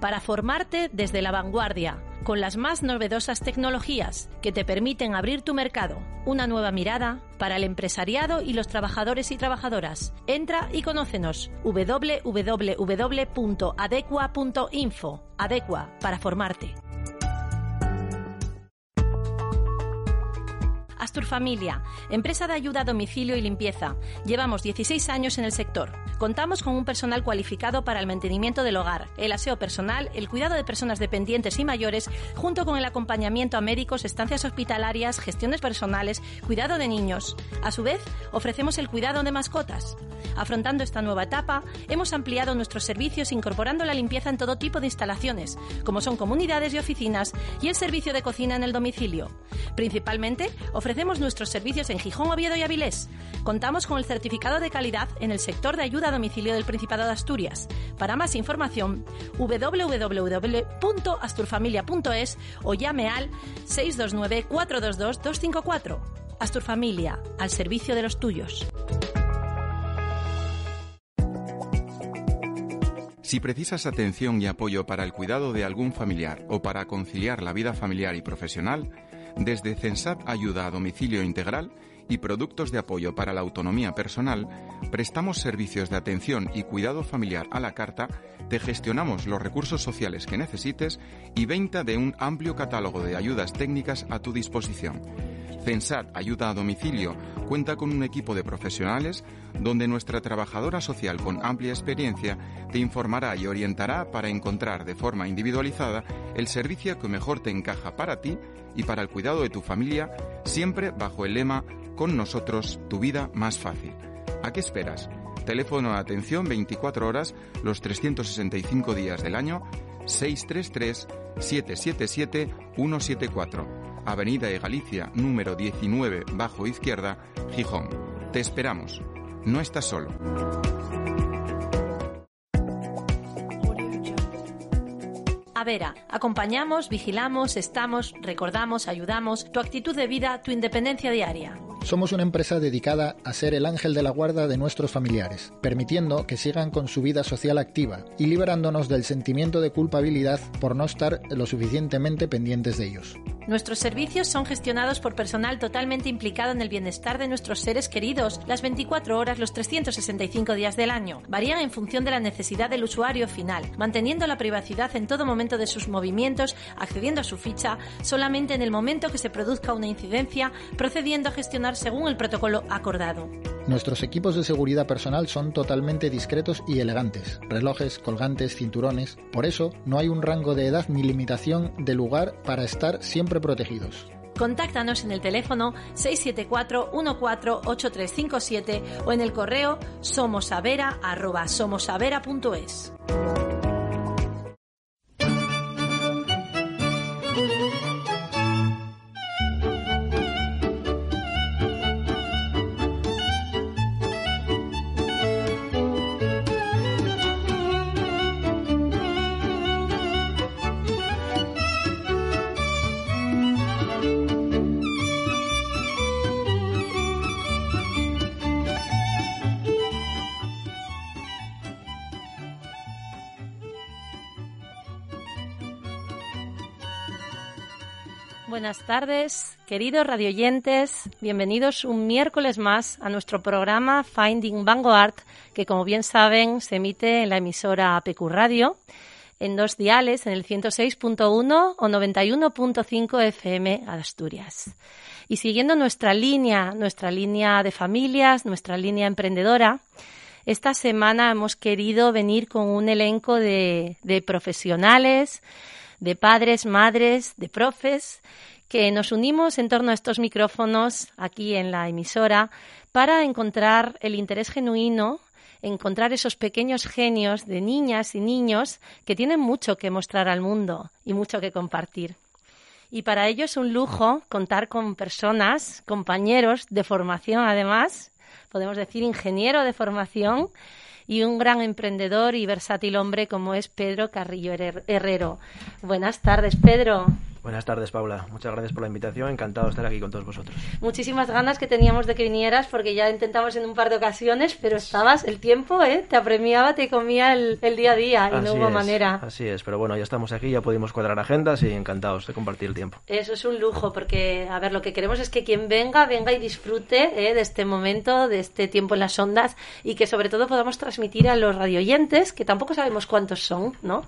para formarte desde la vanguardia, con las más novedosas tecnologías que te permiten abrir tu mercado, una nueva mirada para el empresariado y los trabajadores y trabajadoras. Entra y conócenos www.adecua.info. Adecua, para formarte. Astur Familia, empresa de ayuda a domicilio y limpieza. Llevamos 16 años en el sector. Contamos con un personal cualificado para el mantenimiento del hogar, el aseo personal, el cuidado de personas dependientes y mayores, junto con el acompañamiento a médicos, estancias hospitalarias, gestiones personales, cuidado de niños. A su vez, ofrecemos el cuidado de mascotas. Afrontando esta nueva etapa, hemos ampliado nuestros servicios incorporando la limpieza en todo tipo de instalaciones, como son comunidades y oficinas, y el servicio de cocina en el domicilio. Principalmente, ofrecemos nuestros servicios en Gijón, Oviedo y Avilés. Contamos con el certificado de calidad en el sector de ayuda a domicilio del Principado de Asturias. Para más información, www.asturfamilia.es o llame al 629 422 254. Asturfamilia, al servicio de los tuyos. Si precisas atención y apoyo para el cuidado de algún familiar o para conciliar la vida familiar y profesional, desde CENSAT Ayuda a Domicilio Integral y productos de apoyo para la autonomía personal, prestamos servicios de atención y cuidado familiar a la carta, te gestionamos los recursos sociales que necesites y venta de un amplio catálogo de ayudas técnicas a tu disposición. CENSAT Ayuda a Domicilio cuenta con un equipo de profesionales donde nuestra trabajadora social con amplia experiencia te informará y orientará para encontrar de forma individualizada el servicio que mejor te encaja para ti y para el cuidado de tu familia, siempre bajo el lema Con nosotros, tu vida más fácil. ¿A qué esperas? Teléfono de atención 24 horas los 365 días del año 633-777-174. Avenida de Galicia, número 19, bajo izquierda, Gijón. Te esperamos. No estás solo. Avera, acompañamos, vigilamos, estamos, recordamos, ayudamos, tu actitud de vida, tu independencia diaria. Somos una empresa dedicada a ser el ángel de la guarda de nuestros familiares, permitiendo que sigan con su vida social activa y liberándonos del sentimiento de culpabilidad por no estar lo suficientemente pendientes de ellos. Nuestros servicios son gestionados por personal totalmente implicado en el bienestar de nuestros seres queridos, las 24 horas, los 365 días del año. Varían en función de la necesidad del usuario final, manteniendo la privacidad en todo momento de sus movimientos, accediendo a su ficha solamente en el momento que se produzca una incidencia, procediendo a gestionar según el protocolo acordado. Nuestros equipos de seguridad personal son totalmente discretos y elegantes. Relojes, colgantes, cinturones. Por eso, no hay un rango de edad ni limitación de lugar para estar siempre protegidos. Contáctanos en el teléfono 674-148357 o en el correo somosavera.somosavera.es. Buenas tardes, queridos radioyentes. Bienvenidos un miércoles más a nuestro programa Finding Vanguard, que como bien saben se emite en la emisora APQ Radio en dos diales, en el 106.1 o 91.5 FM Asturias. Y siguiendo nuestra línea, nuestra línea de familias, nuestra línea emprendedora, esta semana hemos querido venir con un elenco de profesionales, de padres, madres, de profes, que nos unimos en torno a estos micrófonos aquí en la emisora para encontrar el interés genuino, encontrar esos pequeños genios de niñas y niños que tienen mucho que mostrar al mundo y mucho que compartir. Y para ello es un lujo contar con personas, compañeros de formación además, podemos decir ingeniero de formación, y un gran emprendedor y versátil hombre como es Pedro Carrillo Herrero. Buenas tardes, Pedro. Buenas tardes, Paula. Muchas gracias por la invitación. Encantado de estar aquí con todos vosotros. Muchísimas ganas que teníamos de que vinieras porque ya intentamos en un par de ocasiones, pero estabas, el tiempo, ¿eh? Te apremiaba, te comía el, día a día y no hubo manera. Así es, pero bueno, ya estamos aquí, ya pudimos cuadrar agendas y encantados de compartir el tiempo. Eso es un lujo porque, a ver, lo que queremos es que quien venga, venga y disfrute ¿eh? de este momento, de este tiempo en las ondas y que sobre todo podamos transmitir a los radioyentes, que tampoco sabemos cuántos son, ¿no?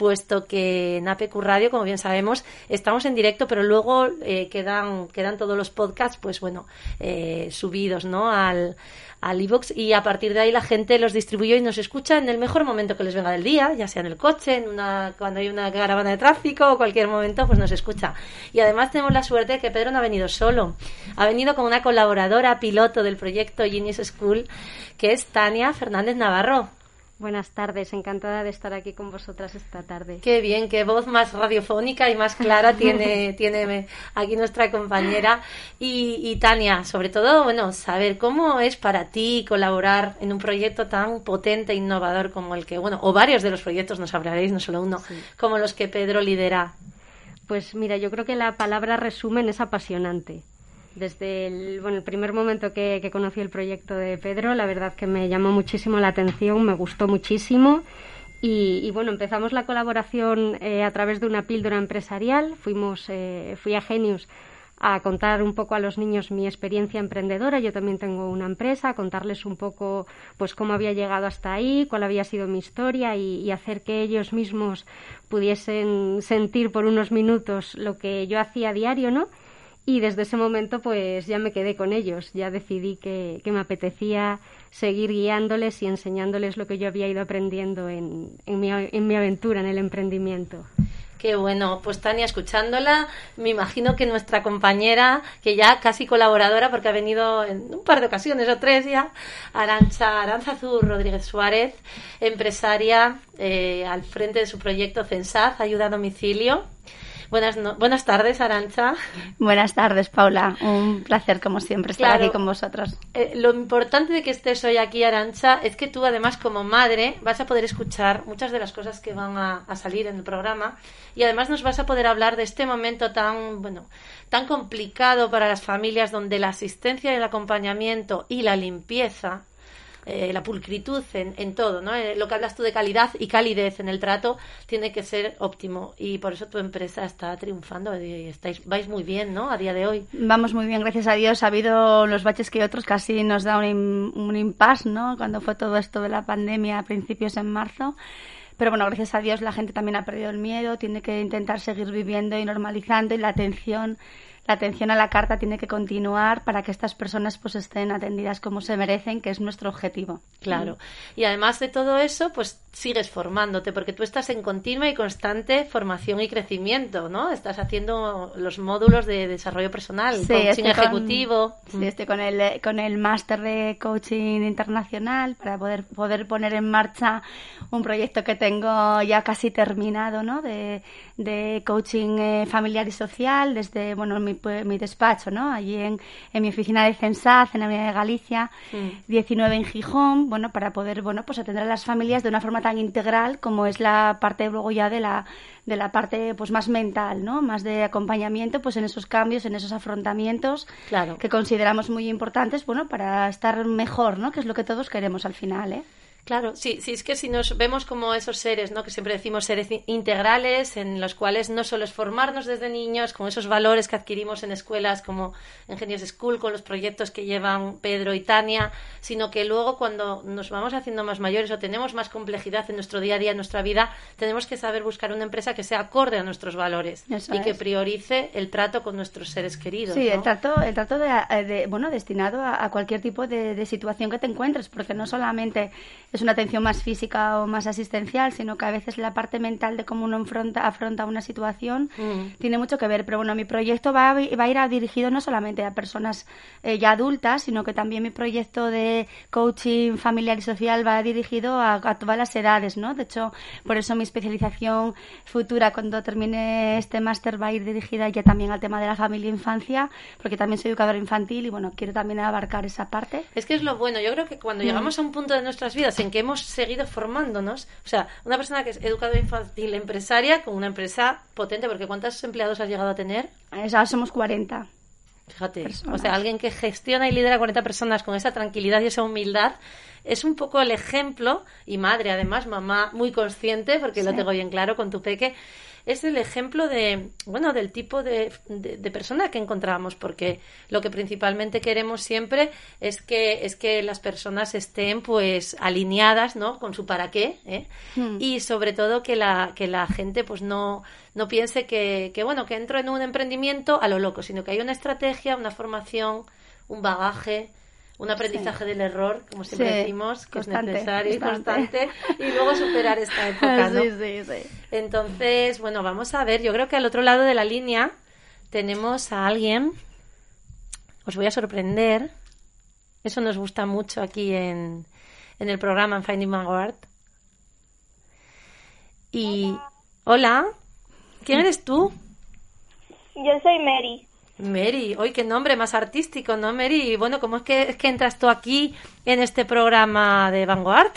Puesto que en APQ Radio, como bien sabemos, estamos en directo, pero luego eh, quedan, quedan todos los podcasts, pues bueno, eh, subidos, ¿no? Al, al iVoox y a partir de ahí la gente los distribuye y nos escucha en el mejor momento que les venga del día, ya sea en el coche, en una, cuando hay una caravana de tráfico o cualquier momento, pues nos escucha. Y además tenemos la suerte de que Pedro no ha venido solo, ha venido con una colaboradora piloto del proyecto Genius School, que es Tania Fernández Navarro. Buenas tardes, encantada de estar aquí con vosotras esta tarde. Qué bien, qué voz más radiofónica y más clara tiene, tiene aquí nuestra compañera. Y, Tania, sobre todo, bueno, saber cómo es para ti colaborar en un proyecto tan potente e innovador como el que, bueno, o varios de los proyectos, nos hablaréis, no solo uno, como los que Pedro lidera. Pues mira, yo creo que la palabra resumen es apasionante desde el, bueno, el primer momento que, conocí el proyecto de Pedro, la verdad que me llamó muchísimo la atención, me gustó muchísimo. Y, bueno, empezamos la colaboración eh, a través de una píldora empresarial. Fuimos, eh, fui a Genius a contar un poco a los niños mi experiencia emprendedora. Yo también tengo una empresa, a contarles un poco pues cómo había llegado hasta ahí, cuál había sido mi historia y, y, hacer que ellos mismos pudiesen sentir por unos minutos lo que yo hacía diario, ¿no? Y desde ese momento pues ya me quedé con ellos, ya decidí que, me apetecía seguir guiándoles y enseñándoles lo que yo había ido aprendiendo en, en, mi, en mi aventura, en el emprendimiento. Qué bueno, pues Tania, escuchándola, me imagino que nuestra compañera, que ya casi colaboradora, porque ha venido en un par de ocasiones o tres ya, Arancha, Aranzazú Rodríguez Suárez, empresaria eh, al frente de su proyecto CENSAZ, Ayuda a Domicilio, Buenas, buenas tardes, Arancha. Buenas tardes, Paula. Un placer, como siempre, estar aquí con vosotros. Eh, lo importante de que estés hoy aquí, Arancha, es que tú, además, como madre, vas a poder escuchar muchas de las cosas que van a, a salir en el programa y además nos vas a poder hablar de este momento tan, bueno, tan complicado para las familias donde la asistencia y el acompañamiento y la limpieza eh, la pulcritud en, en todo, ¿no? Eh, lo que hablas tú de calidad y calidez en el trato tiene que ser óptimo y por eso tu empresa está triunfando y estáis, vais muy bien, ¿no? A día de hoy. Vamos muy bien, gracias a Dios. Ha habido los baches que otros casi nos da un, un impasse, ¿no? Cuando fue todo esto de la pandemia a principios en marzo. Pero bueno, gracias a Dios la gente también ha perdido el miedo, tiene que intentar seguir viviendo y normalizando y la atención la atención a la carta tiene que continuar para que estas personas pues estén atendidas como se merecen, que es nuestro objetivo. Claro. Y además de todo eso, pues sigues formándote, porque tú estás en continua y constante formación y crecimiento, ¿no? Estás haciendo los módulos de desarrollo personal, coaching ejecutivo. sí, estoy con el, con el máster de coaching internacional para poder, poder poner en marcha un proyecto que tengo ya casi terminado, ¿no? De, de coaching eh, familiar y social desde, bueno, mi, mi despacho, ¿no? Allí en, en, mi oficina de Censaz, en la Unidad de Galicia, 19 en Gijón, bueno, para poder, bueno, pues atender a las familias de una forma tan integral como es la parte luego ya de la de la parte pues más mental, ¿no? Más de acompañamiento pues en esos cambios, en esos afrontamientos claro. que consideramos muy importantes, bueno, para estar mejor, ¿no? Que es lo que todos queremos al final, ¿eh? Claro, sí, sí, es que si nos vemos como esos seres, ¿no? Que siempre decimos seres integrales, en los cuales no solo es formarnos desde niños, con esos valores que adquirimos en escuelas como Ingenious School, con los proyectos que llevan Pedro y Tania, sino que luego cuando nos vamos haciendo más mayores o tenemos más complejidad en nuestro día a día, en nuestra vida, tenemos que saber buscar una empresa que sea acorde a nuestros valores y que priorice el trato con nuestros seres queridos. Sí, el trato, el trato de, bueno, destinado a, a cualquier tipo de, de situación que te encuentres, porque no solamente es una atención más física o más asistencial, sino que a veces la parte mental de cómo uno afronta, afronta una situación mm. tiene mucho que ver. Pero bueno, mi proyecto va, va a ir dirigido no solamente a personas eh, ya adultas, sino que también mi proyecto de coaching familiar y social va dirigido a, todas las edades, ¿no? De hecho, por eso mi especialización futura cuando termine este máster va a ir dirigida ya también al tema de la familia e infancia, porque también soy educadora infantil y bueno, quiero también abarcar esa parte. Es que es lo bueno, yo creo que cuando mm. llegamos a un punto de nuestras vidas en que hemos seguido formándonos. O sea, una persona que es educadora infantil empresaria con una empresa potente, porque ¿cuántos empleados has llegado a tener? Ya somos 40. Fíjate, o sea, alguien que gestiona y lidera 40 personas con esa tranquilidad y esa humildad es un poco el ejemplo, y madre además, mamá muy consciente, porque lo tengo bien claro con tu peque, es el ejemplo de, bueno, del tipo de, de, persona que encontramos, porque lo que principalmente queremos siempre es que, es que las personas estén pues alineadas, ¿no? Con su para qué, ¿eh? Hmm. Y sobre todo que la, que la gente pues no, no piense que, que, bueno, que entro en un emprendimiento a lo loco, sino que hay una estrategia, una formación, un bagaje, un aprendizaje del error, como siempre decimos, que es necesario y constante, y luego superar esta época, ¿no? Sí, sí, sí. Entonces, bueno, vamos a ver, yo creo que al otro lado de la línea tenemos a alguien, os voy a sorprender, eso nos gusta mucho aquí en, en el programa en Finding Vanguard. Y, hola, ¿quién eres tú? Yo soy Mary. Mary, hoy qué nombre más artístico, ¿no, Mary? Bueno, ¿cómo es que, es que entras tú aquí en este programa de Vanguard?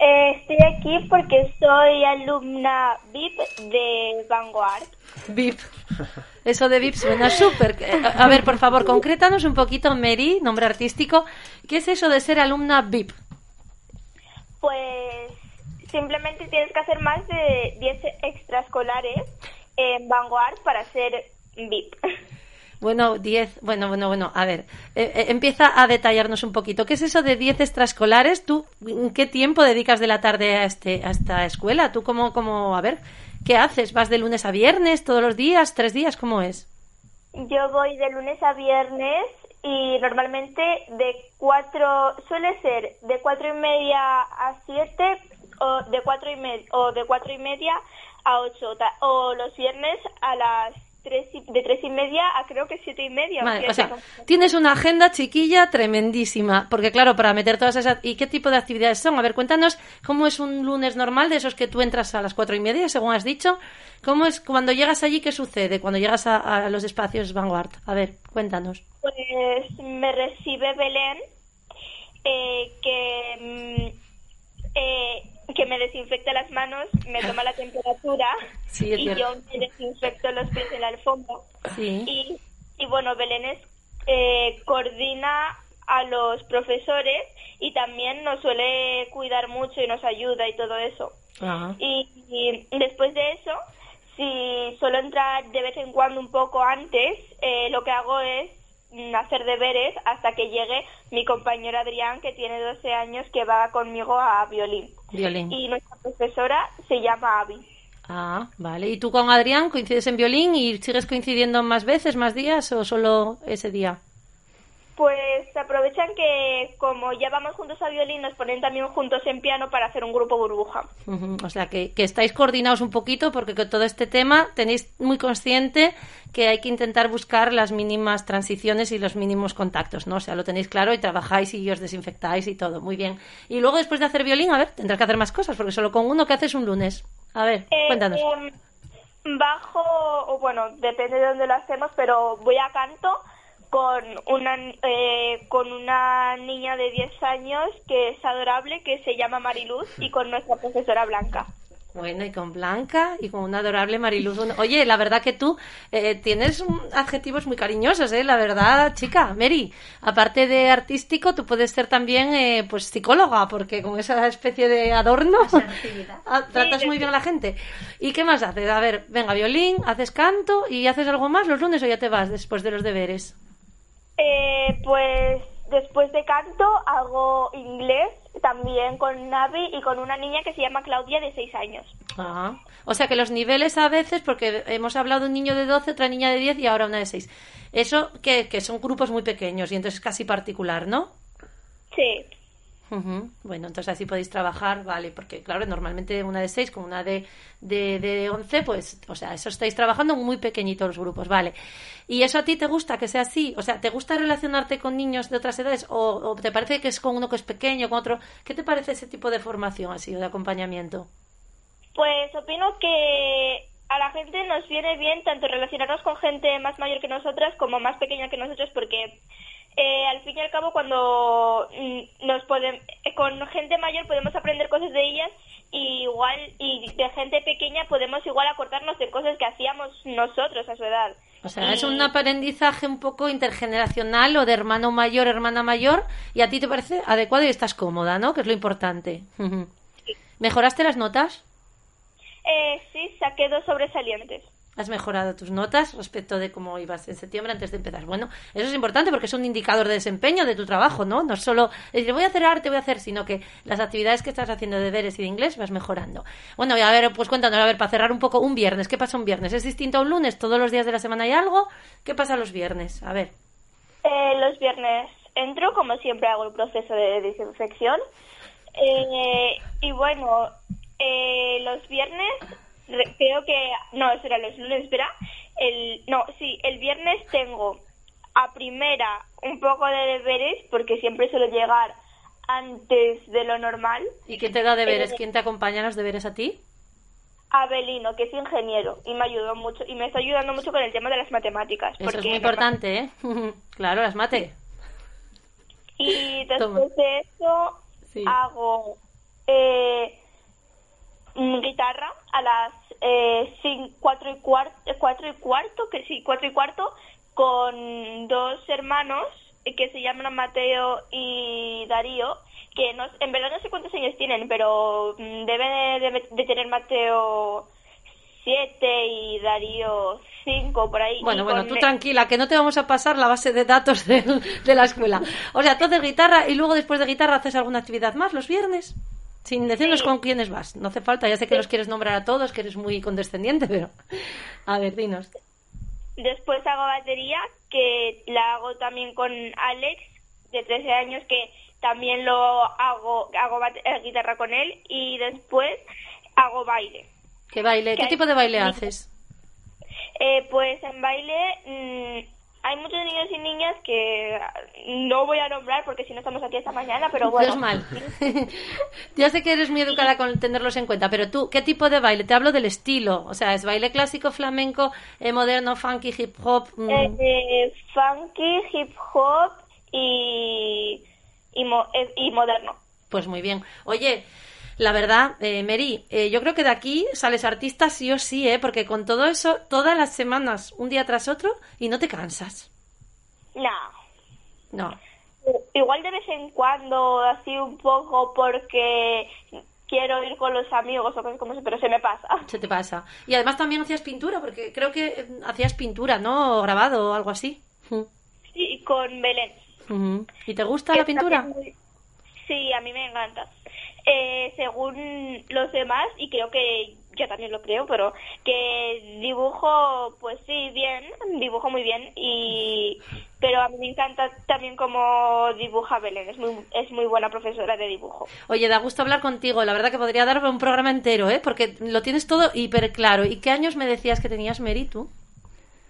Eh, estoy aquí porque soy alumna VIP de Vanguard. VIP. Eso de VIP suena súper. A ver, por favor, concrétanos un poquito, Mary, nombre artístico. ¿Qué es eso de ser alumna VIP? Pues simplemente tienes que hacer más de 10 extraescolares en Vanguard para ser VIP. Bueno, 10, bueno, bueno, bueno, a ver, eh, eh, empieza a detallarnos un poquito. ¿Qué es eso de 10 extraescolares? ¿Tú qué tiempo dedicas de la tarde a, este, a esta escuela? ¿Tú cómo, cómo, a ver, qué haces? ¿Vas de lunes a viernes, todos los días, tres días? ¿Cómo es? Yo voy de lunes a viernes y normalmente de cuatro, suele ser de cuatro y media a siete o de cuatro y, media o de cuatro y media a ocho o los viernes a las de tres y media a creo que siete y media. o sea, tienes una agenda chiquilla tremendísima, porque claro, para meter todas esas... ¿Y qué tipo de actividades son? A ver, cuéntanos cómo es un lunes normal de esos que tú entras a las cuatro y media, según has dicho. ¿Cómo es cuando llegas allí? ¿Qué sucede cuando llegas a, los espacios Vanguard? A ver, cuéntanos. Pues me recibe Belén, eh, que... Mm, eh, que me desinfecta las manos, me toma la temperatura y yo me desinfecto los pies en la alfombra. Y, y bueno, Belén eh, coordina a los profesores y también nos suele cuidar mucho y nos ayuda y todo eso. Y, después de eso, si suelo entrar de vez en cuando un poco antes, eh, lo que hago es hacer deberes hasta que llegue mi compañero Adrián, que tiene 12 años, que va conmigo a violín. Violín. Y nuestra profesora se llama Avi. Ah, vale. ¿Y tú con Adrián coincides en violín y sigues coincidiendo más veces, más días o solo ese día? Pues aprovechan que como ya vamos juntos a violín, nos ponen también juntos en piano para hacer un grupo burbuja. O sea, que, estáis coordinados un poquito porque con todo este tema tenéis muy consciente que hay que intentar buscar las mínimas transiciones y los mínimos contactos, ¿no? O sea, lo tenéis claro y trabajáis y os desinfectáis y todo. Muy bien. Y luego después de hacer violín, a ver, tendrás que hacer más cosas porque solo con uno que haces un lunes. A ver, eh, cuéntanos. Em, bajo, o bueno, depende de dónde lo hacemos, pero voy a canto con una, eh, con una niña de 10 años que es adorable, que se llama Mariluz, y con nuestra profesora Blanca. Bueno, y con Blanca y con una adorable Mariluz. Oye, la verdad que tú eh, tienes adjetivos muy cariñosos, ¿eh? La verdad, chica, Mary, aparte de artístico, tú puedes ser también, eh, pues, psicóloga, porque con esa especie de adorno ah, tratas muy bien a la gente. ¿Y qué más haces? A ver, venga, violín, haces canto y haces algo más los lunes o ya te vas después de los deberes. Eh, pues después de canto hago inglés también con Navi y con una niña que se llama Claudia de 6 años. O sea que los niveles a veces, porque hemos hablado de un niño de 12, otra niña de 10 y ahora una de 6. Eso que, que son grupos muy pequeños y entonces es casi particular, ¿no? Sí. Bueno, entonces así podéis trabajar, vale, porque claro, normalmente una de seis con una de, de, de once, pues, o sea, eso estáis trabajando muy pequeñitos los grupos, vale. ¿Y eso a ti te gusta que sea así? O sea, ¿te gusta relacionarte con niños de otras edades o, te parece que es con uno que es pequeño, con otro? ¿Qué te parece ese tipo de formación así o de acompañamiento? Pues opino que a la gente nos viene bien tanto relacionarnos con gente más mayor que nosotras como más pequeña que nosotros porque eh, al fin y al cabo cuando mm, nos podemos, eh, con gente mayor podemos aprender cosas de ellas y igual y de gente pequeña podemos igual acordarnos de cosas que hacíamos nosotros a su edad. O sea, es un aprendizaje un poco intergeneracional o de hermano mayor, hermana mayor, y a ti te parece adecuado y estás cómoda, ¿no? Que es lo importante. ¿Mejoraste las notas? Eh, sí, saqué dos sobresalientes has mejorado tus notas respecto de cómo ibas en septiembre antes de empezar. Bueno, eso es importante porque es un indicador de desempeño de tu trabajo, ¿no? No solo decir voy a hacer arte, voy a hacer, sino que las actividades que estás haciendo de deberes y de inglés vas mejorando. Bueno, y a ver, pues cuéntanos, a ver, para cerrar un poco, un viernes, ¿qué pasa un viernes? ¿Es distinto a un lunes? ¿Todos los días de la semana hay algo? ¿Qué pasa los viernes? A ver. Eh, los viernes entro, como siempre hago el proceso de desinfección. Eh, y bueno, eh, los viernes creo que no, será los lunes, espera. El, no, sí, el viernes tengo a primera un poco de deberes porque siempre suelo llegar antes de lo normal. ¿Y quién te da deberes? Eh, ¿Quién te acompaña en los deberes a ti? Abelino, que es ingeniero y me ayudó mucho y me está ayudando mucho con el tema de las matemáticas. Eso es muy importante, ¿eh? claro, las mate. Y después de eso hago eh, guitarra a las eh, cuatro, y cuarto, cuatro y cuarto, que sí, cuatro y cuarto, con dos hermanos que se llaman Mateo y Darío, que no, en verdad no sé cuántos años tienen, pero mm, debe de, tener Mateo siete y Darío cinco por ahí. Bueno, bueno, tú tranquila, que no te vamos a pasar la base de datos de, de la escuela. O sea, haces guitarra y luego después de guitarra haces alguna actividad más los viernes. Sin decirnos con quiénes vas. No hace falta, ya sé que los quieres nombrar a todos, que eres muy condescendiente, pero. A ver, dinos. Después hago batería, que la hago también con Alex, de 13 años, que también lo hago, hago eh, guitarra con él. Y después hago baile. ¿Qué baile? ¿Qué tipo de baile haces? Eh, pues en baile. Mmm, hay muchos niños y niñas que no voy a nombrar porque si no estamos aquí esta mañana, pero bueno. No es mal. ya sé que eres muy educada con tenerlos en cuenta, pero tú, ¿qué tipo de baile? Te hablo del estilo. O sea, ¿es baile clásico, flamenco, eh, moderno, funky, hip hop? Mm. Eh, funky, hip hop y, y, eh, y moderno. Pues muy bien. Oye, la verdad, eh, Mary, eh, yo creo que de aquí sales artista sí o sí, ¿eh? Porque con todo eso, todas las semanas, un día tras otro, y no te cansas. No. No. Igual de vez en cuando, así un poco, porque quiero ir con los amigos o cosas como eso, pero se me pasa. Se te pasa. Y además también hacías pintura, porque creo que eh, hacías pintura, ¿no? O grabado o algo así. Sí, con Belén. ¿Y te gusta la pintura? Sí, a mí me encanta. Eh, según los demás, y creo que yo también lo creo, pero que dibujo, pues sí, bien, dibujo muy bien, y pero a mí me encanta también cómo dibuja Belén, es muy, es muy buena profesora de dibujo. Oye, da gusto hablar contigo, la verdad que podría dar un programa entero, ¿eh? porque lo tienes todo hiper claro. ¿Y qué años me decías que tenías, Mary, tú?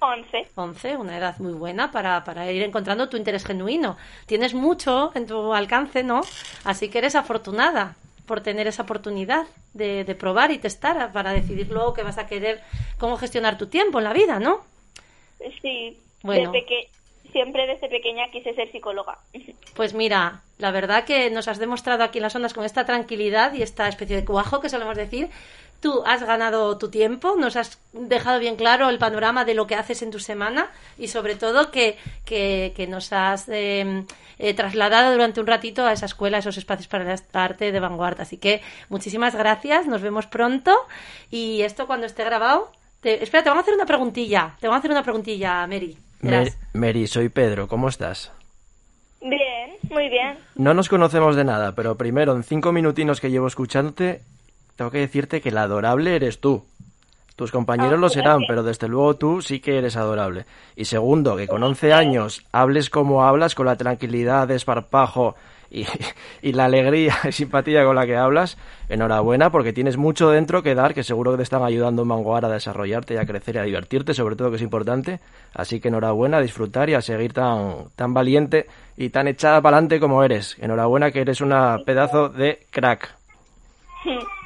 Once. Once, una edad muy buena para, para ir encontrando tu interés genuino. Tienes mucho en tu alcance, ¿no? Así que eres afortunada por tener esa oportunidad de, de probar y testar para decidir luego que vas a querer, cómo gestionar tu tiempo en la vida, ¿no? Sí, bueno. desde que siempre desde pequeña quise ser psicóloga. Pues mira, la verdad que nos has demostrado aquí en las ondas con esta tranquilidad y esta especie de cuajo que solemos decir, Tú has ganado tu tiempo, nos has dejado bien claro el panorama de lo que haces en tu semana y sobre todo que, que, nos has em, eh, trasladado durante un ratito a esa escuela, a esos espacios para el arte de vanguardia. Así que muchísimas gracias, nos vemos pronto y esto cuando esté grabado... Te... Espera, te vamos a hacer una preguntilla, te vamos a hacer una preguntilla, Mary. Mary, soy Pedro, ¿cómo estás? Bien, muy bien. No nos conocemos de nada, pero primero, en cinco minutinos que llevo escuchándote, tengo que decirte que la adorable eres tú. Tus compañeros ah, lo serán, pero desde luego tú sí que eres adorable. Y segundo, que con 11 años hables como hablas, con la tranquilidad, desparpajo y, y la alegría y simpatía con la que hablas, enhorabuena, porque tienes mucho dentro que dar, que seguro que te están ayudando en Manguar a desarrollarte y a crecer y a divertirte, sobre todo que es importante. Así que enhorabuena, a disfrutar y a seguir tan, tan valiente y tan echada para adelante como eres. Enhorabuena que eres una pedazo de crack.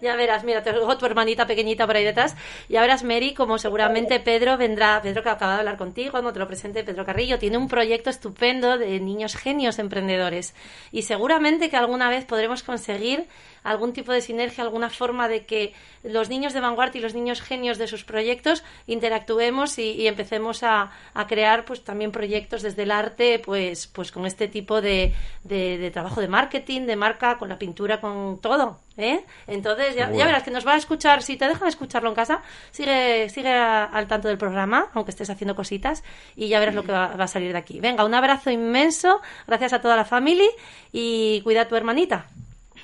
Ya verás, mira, tengo tu hermanita pequeñita por ahí detrás. Ya verás, Mary, como seguramente Pedro vendrá, Pedro que acaba de hablar contigo, no te lo presente, Pedro Carrillo, tiene un proyecto estupendo de niños genios emprendedores. Y seguramente que alguna vez podremos conseguir algún tipo de sinergia, alguna forma de que los niños de vanguardia y los niños genios de sus proyectos interactuemos y, empecemos a, crear pues también proyectos desde el arte pues pues con este tipo de, de, trabajo de marketing, de marca, con la pintura, con todo. ¿eh? Entonces ya, verás que nos va a escuchar, si te dejan escucharlo en casa, sigue, sigue al tanto del programa, aunque estés haciendo cositas, y ya verás lo que va, va a salir de aquí. Venga, un abrazo inmenso, gracias a toda la familia y cuida a tu hermanita.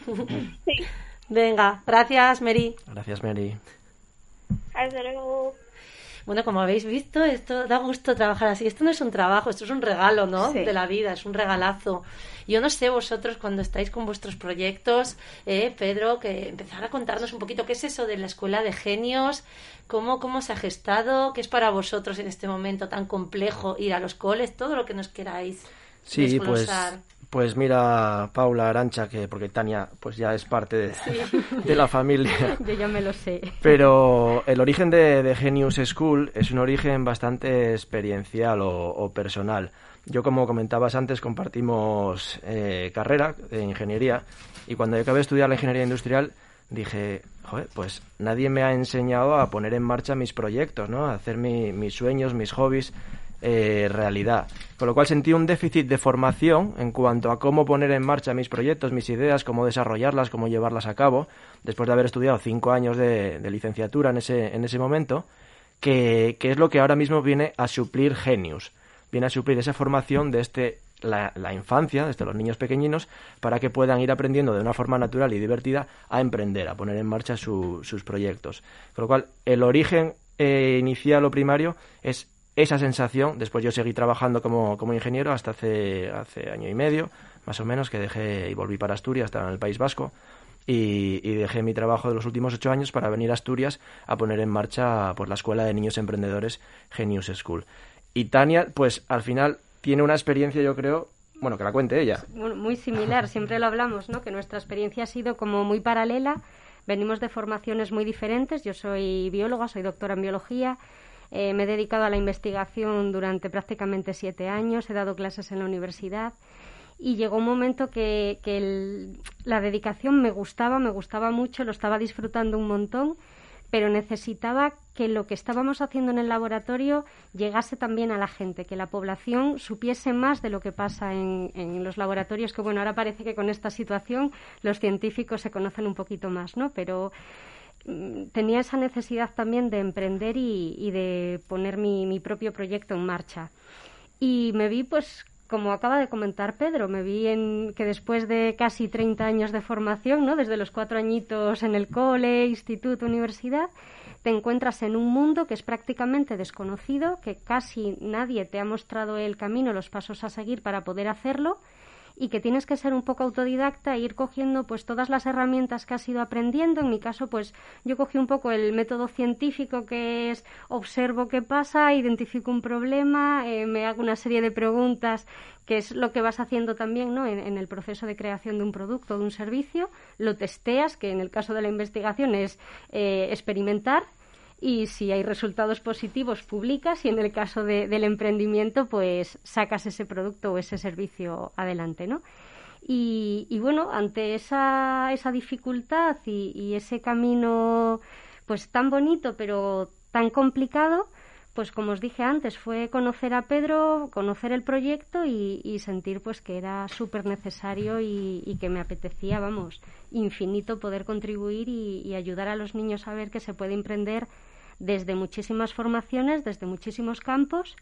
Sí. Venga, gracias, Mary. Gracias, Mary. Hasta luego. Bueno, como habéis visto, esto da gusto trabajar así. Esto no es un trabajo, esto es un regalo, ¿no? De la vida, es un regalazo. Yo no sé vosotros cuando estáis con vuestros proyectos, eh, Pedro, que empezar a contarnos un poquito qué es eso de la escuela de genios, cómo, cómo se ha gestado, qué es para vosotros en este momento tan complejo ir a los coles, todo lo que nos queráis. Sí, pues pues mira, Paula Arancha, que porque Tania pues ya es parte de, la familia. Yo ya me lo sé. Pero el origen de, Genius School es un origen bastante experiencial o, personal. Yo, como comentabas antes, compartimos eh, carrera de ingeniería y cuando acabé de estudiar la ingeniería industrial dije, joder, pues nadie me ha enseñado a poner en marcha mis proyectos, ¿no? A hacer mis sueños, mis hobbies eh, realidad. Con lo cual sentí un déficit de formación en cuanto a cómo poner en marcha mis proyectos, mis ideas, cómo desarrollarlas, cómo llevarlas a cabo, después de haber estudiado cinco años de, licenciatura en ese, en ese momento, que, es lo que ahora mismo viene a suplir Genius. Viene a suplir esa formación de este la, infancia, desde los niños pequeñinos, para que puedan ir aprendiendo de una forma natural y divertida a emprender, a poner en marcha sus proyectos. Con lo cual, el origen eh, inicial o primario es esa sensación, después yo seguí trabajando como, como ingeniero hasta hace, hace año y medio, más o menos, que dejé y volví para Asturias, estaba en el País Vasco, y, dejé mi trabajo de los últimos ocho años para venir a Asturias a poner en marcha por la Escuela de Niños Emprendedores Genius School. Y Tania, pues al final tiene una experiencia, yo creo, bueno, que la cuente ella. muy similar, siempre lo hablamos, ¿no? Que nuestra experiencia ha sido como muy paralela, venimos de formaciones muy diferentes, yo soy bióloga, soy doctora en biología, eh, me he dedicado a la investigación durante prácticamente siete años, he dado clases en la universidad y llegó un momento que, la dedicación me gustaba, me gustaba mucho, lo estaba disfrutando un montón, pero necesitaba que lo que estábamos haciendo en el laboratorio llegase también a la gente, que la población supiese más de lo que pasa en, en, los laboratorios, que bueno, ahora parece que con esta situación los científicos se conocen un poquito más, ¿no? Pero tenía esa necesidad también de emprender y, de poner mi, propio proyecto en marcha. Y me vi, pues, como acaba de comentar Pedro, me vi en que después de casi 30 años de formación, ¿no? desde los cuatro añitos en el cole, instituto, universidad, te encuentras en un mundo que es prácticamente desconocido, que casi nadie te ha mostrado el camino, los pasos a seguir para poder hacerlo y que tienes que ser un poco autodidacta e ir cogiendo pues todas las herramientas que has ido aprendiendo. En mi caso, pues yo cogí un poco el método científico que es observo qué pasa, identifico un problema, eh, me hago una serie de preguntas que es lo que vas haciendo también ¿no? en, el proceso de creación de un producto o de un servicio, lo testeas, que en el caso de la investigación es eh, experimentar, y si hay resultados positivos publicas y en el caso del emprendimiento pues sacas ese producto o ese servicio adelante, ¿no? Y, bueno, ante esa, esa dificultad y, ese camino pues tan bonito pero tan complicado, pues como os dije antes, fue conocer a Pedro, conocer el proyecto y, sentir pues que era súper necesario y, que me apetecía, vamos, infinito poder contribuir y, ayudar a los niños a ver que se puede emprender desde muchísimas formaciones, desde muchísimos campos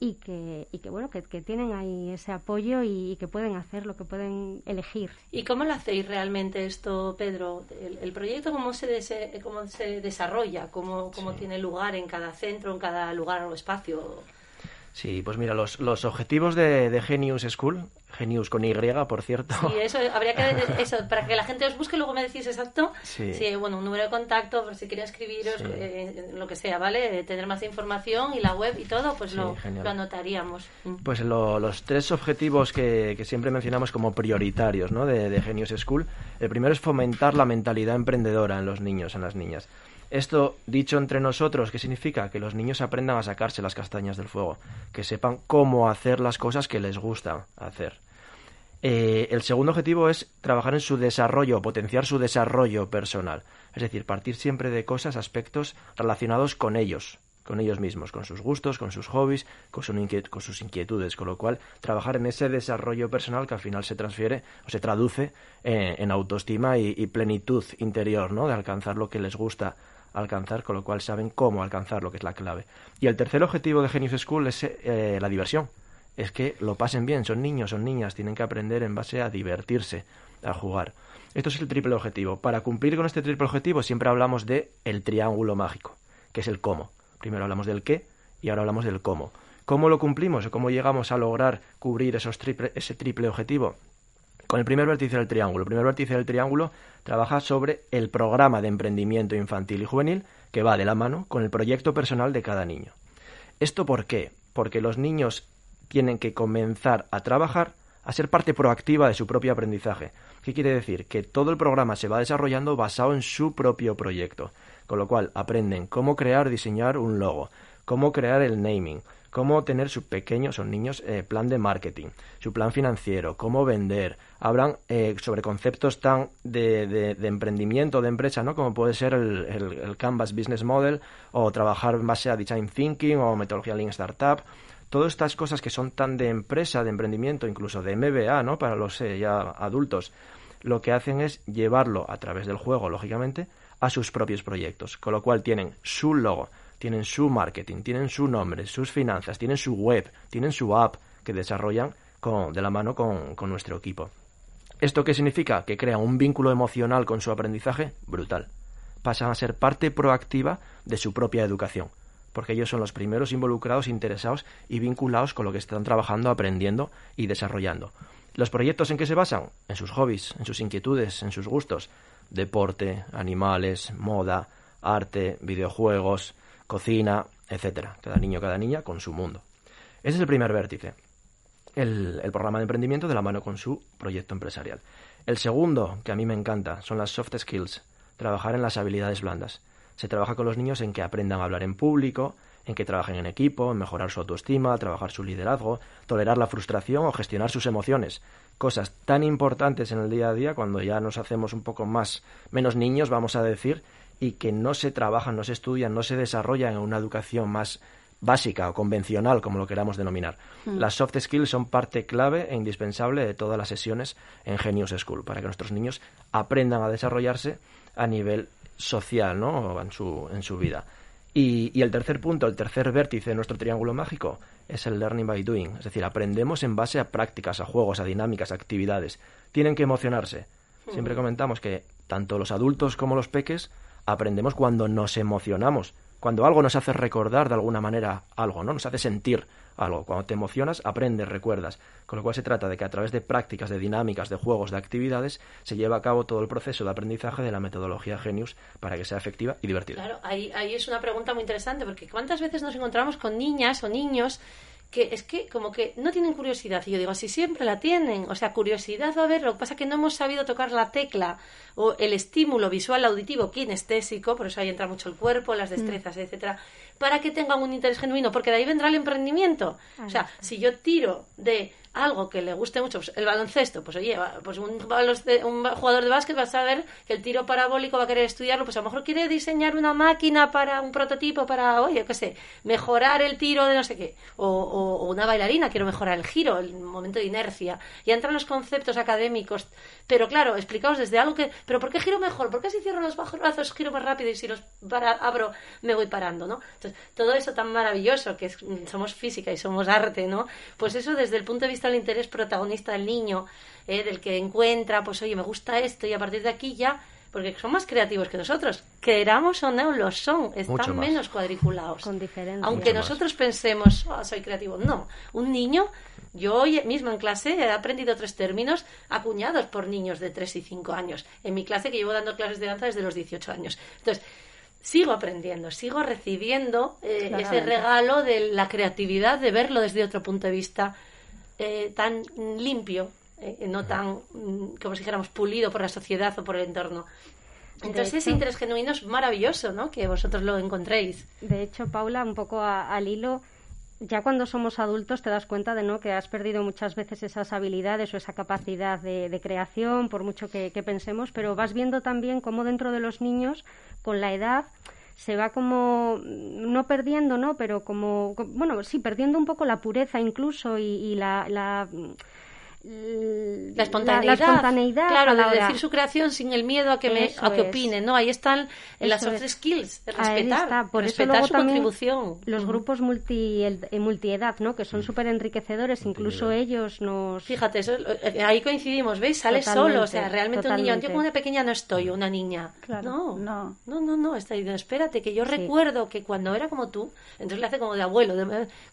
y que, y que bueno, que, tienen ahí ese apoyo y, que pueden hacer lo que pueden elegir. ¿Y cómo lo hacéis realmente esto, Pedro? ¿El, proyecto cómo se, cómo se desarrolla? ¿Cómo, cómo tiene lugar en cada centro, en cada lugar o espacio? Sí, pues mira, los, los objetivos de, Genius School Genius con Y, por cierto. Sí, eso, habría que, eso, para que la gente os busque, luego me decís exacto. Sí. bueno, un número de contacto, por si quería escribiros, eh, lo que sea, ¿vale? Tener más información y la web y todo, pues lo, anotaríamos. Mm. Pues los tres objetivos que, siempre mencionamos como prioritarios ¿no? de, de Genius School. El primero es fomentar la mentalidad emprendedora en los niños, en las niñas. Esto, dicho entre nosotros, ¿qué significa? Que los niños aprendan a sacarse las castañas del fuego, que sepan cómo hacer las cosas que les gusta hacer. Eh, el segundo objetivo es trabajar en su desarrollo, potenciar su desarrollo personal. Es decir, partir siempre de cosas, aspectos relacionados con ellos, con ellos mismos, con sus gustos, con sus hobbies, con, sus inquietudes, con lo cual trabajar en ese desarrollo personal que al final se transfiere o se traduce eh, en autoestima y, plenitud interior, ¿no? De alcanzar lo que les gusta alcanzar, con lo cual saben cómo alcanzar lo que es la clave. Y el tercer objetivo de Genius School es eh, la diversión. Es que lo pasen bien, son niños, son niñas, tienen que aprender en base a divertirse, a jugar. Esto es el triple objetivo. Para cumplir con este triple objetivo siempre hablamos de el triángulo mágico, que es el cómo. Primero hablamos del qué y ahora hablamos del cómo. ¿Cómo lo cumplimos o cómo llegamos a lograr cubrir esos triple, ese triple objetivo? Con el primer vértice del triángulo. El primer vértice del triángulo trabaja sobre el programa de emprendimiento infantil y juvenil que va de la mano con el proyecto personal de cada niño. ¿Esto por qué? Porque los niños tienen que comenzar a trabajar, a ser parte proactiva de su propio aprendizaje. ¿Qué quiere decir? Que todo el programa se va desarrollando basado en su propio proyecto, con lo cual aprenden cómo crear, diseñar un logo, cómo crear el naming, cómo tener su pequeño, son niños, eh, plan de marketing, su plan financiero, cómo vender. Hablan eh, sobre conceptos tan de, de, emprendimiento, de empresa, ¿no? Como puede ser el, el, Canvas Business Model o trabajar en base a Design Thinking o metodología Lean Startup. Todas estas cosas que son tan de empresa, de emprendimiento, incluso de MBA, ¿no? Para los eh, ya adultos, lo que hacen es llevarlo a través del juego, lógicamente, a sus propios proyectos. Con lo cual tienen su logo, tienen su marketing, tienen su nombre, sus finanzas, tienen su web, tienen su app que desarrollan con, de la mano con, nuestro equipo. ¿Esto qué significa? Que crean un vínculo emocional con su aprendizaje brutal. Pasan a ser parte proactiva de su propia educación, porque ellos son los primeros involucrados, interesados y vinculados con lo que están trabajando, aprendiendo y desarrollando. ¿Los proyectos en qué se basan? En sus hobbies, en sus inquietudes, en sus gustos. Deporte, animales, moda, arte, videojuegos, cocina, etcétera. Cada niño, cada niña con su mundo. Ese es el primer vértice. El, programa de emprendimiento de la mano con su proyecto empresarial. El segundo, que a mí me encanta, son las soft skills, trabajar en las habilidades blandas. Se trabaja con los niños en que aprendan a hablar en público, en que trabajen en equipo, en mejorar su autoestima, trabajar su liderazgo, tolerar la frustración o gestionar sus emociones. Cosas tan importantes en el día a día cuando ya nos hacemos un poco más menos niños, vamos a decir, y que no se trabajan, no se estudian, no se desarrollan en una educación más básica o convencional, como lo queramos denominar. Hmm. Las soft skills son parte clave e indispensable de todas las sesiones en Genius School, para que nuestros niños aprendan a desarrollarse a nivel social, ¿no? En su, en su vida. Y, y, el tercer punto, el tercer vértice de nuestro triángulo mágico es el learning by doing, es decir, aprendemos en base a prácticas, a juegos, a dinámicas, a actividades. Tienen que emocionarse. Siempre hmm. comentamos que tanto los adultos como los peques aprendemos cuando nos emocionamos, cuando algo nos hace recordar de alguna manera algo, ¿no? Nos hace sentir algo. Cuando te emocionas, aprendes, recuerdas. Con lo cual se trata de que a través de prácticas, de dinámicas, de juegos, de actividades, se lleva a cabo todo el proceso de aprendizaje de la metodología Genius para que sea efectiva y divertida. Claro, ahí, ahí es una pregunta muy interesante, porque ¿cuántas veces nos encontramos con niñas o niños que es que como que no tienen curiosidad. Y yo digo, si siempre la tienen, o sea, curiosidad va a haber, lo que pasa es que no hemos sabido tocar la tecla o el estímulo visual, auditivo, kinestésico, por eso ahí entra mucho el cuerpo, las destrezas, mm. etcétera, para que tengan un interés genuino, porque de ahí vendrá el emprendimiento. O sea, si yo tiro de algo que le guste mucho, pues el baloncesto, pues oye, pues un, jugador de básquet va a saber que el tiro parabólico va a querer estudiarlo, pues a lo mejor quiere diseñar una máquina para un prototipo, para, oye, qué sé, mejorar el tiro de no sé qué, o, o, una bailarina, quiero mejorar el giro, el momento de inercia, y entran los conceptos académicos, pero claro, explicaos desde algo que, pero ¿por qué giro mejor? ¿Por qué si cierro los brazos giro más rápido y si los abro me voy parando, ¿no? Entonces, todo eso tan maravilloso que somos física y somos arte, ¿no? Pues eso desde el punto de vista el interés protagonista del niño, eh, del que encuentra, pues oye, me gusta esto y a partir de aquí ya porque son más creativos que nosotros. Queramos o no, lo son, están menos cuadriculados. Con diferencia. Aunque nosotros pensemos, oh, soy creativo. No, un niño, yo hoy mismo en clase he aprendido tres términos acuñados por niños de 3 y 5 años. En mi clase, que llevo dando clases de danza desde los 18 años. Entonces, sigo aprendiendo, sigo recibiendo eh, ese regalo de la creatividad, de verlo desde otro punto de vista eh, tan limpio, eh, no tan, mm, como si dijéramos, pulido por la sociedad o por el entorno. Entonces ese interés genuino es maravilloso, ¿no? Que vosotros lo encontréis. De hecho, Paula, un poco al hilo, ya cuando somos adultos te das cuenta de no que has perdido muchas veces esas habilidades o esa capacidad de, creación, por mucho que, pensemos, pero vas viendo también cómo dentro de los niños, con la edad, se va como no perdiendo, ¿no? Pero como bueno, sí, perdiendo un poco la pureza incluso y, la la espontaneidad, claro, de decir su creación sin el miedo a que me a que opinen, ¿no? Ahí están en las soft skills, respetar, Por respetar su contribución. Los grupos multi eh, multiedad, ¿no? Que son súper enriquecedores, incluso ellos nos Fíjate, eh, ahí coincidimos, ¿veis? Sale solo, o sea, realmente un niño, yo como una pequeña no estoy, una niña. No, no, no, no, no, está diciendo, espérate, que yo recuerdo que cuando era como tú, entonces le hace como de abuelo,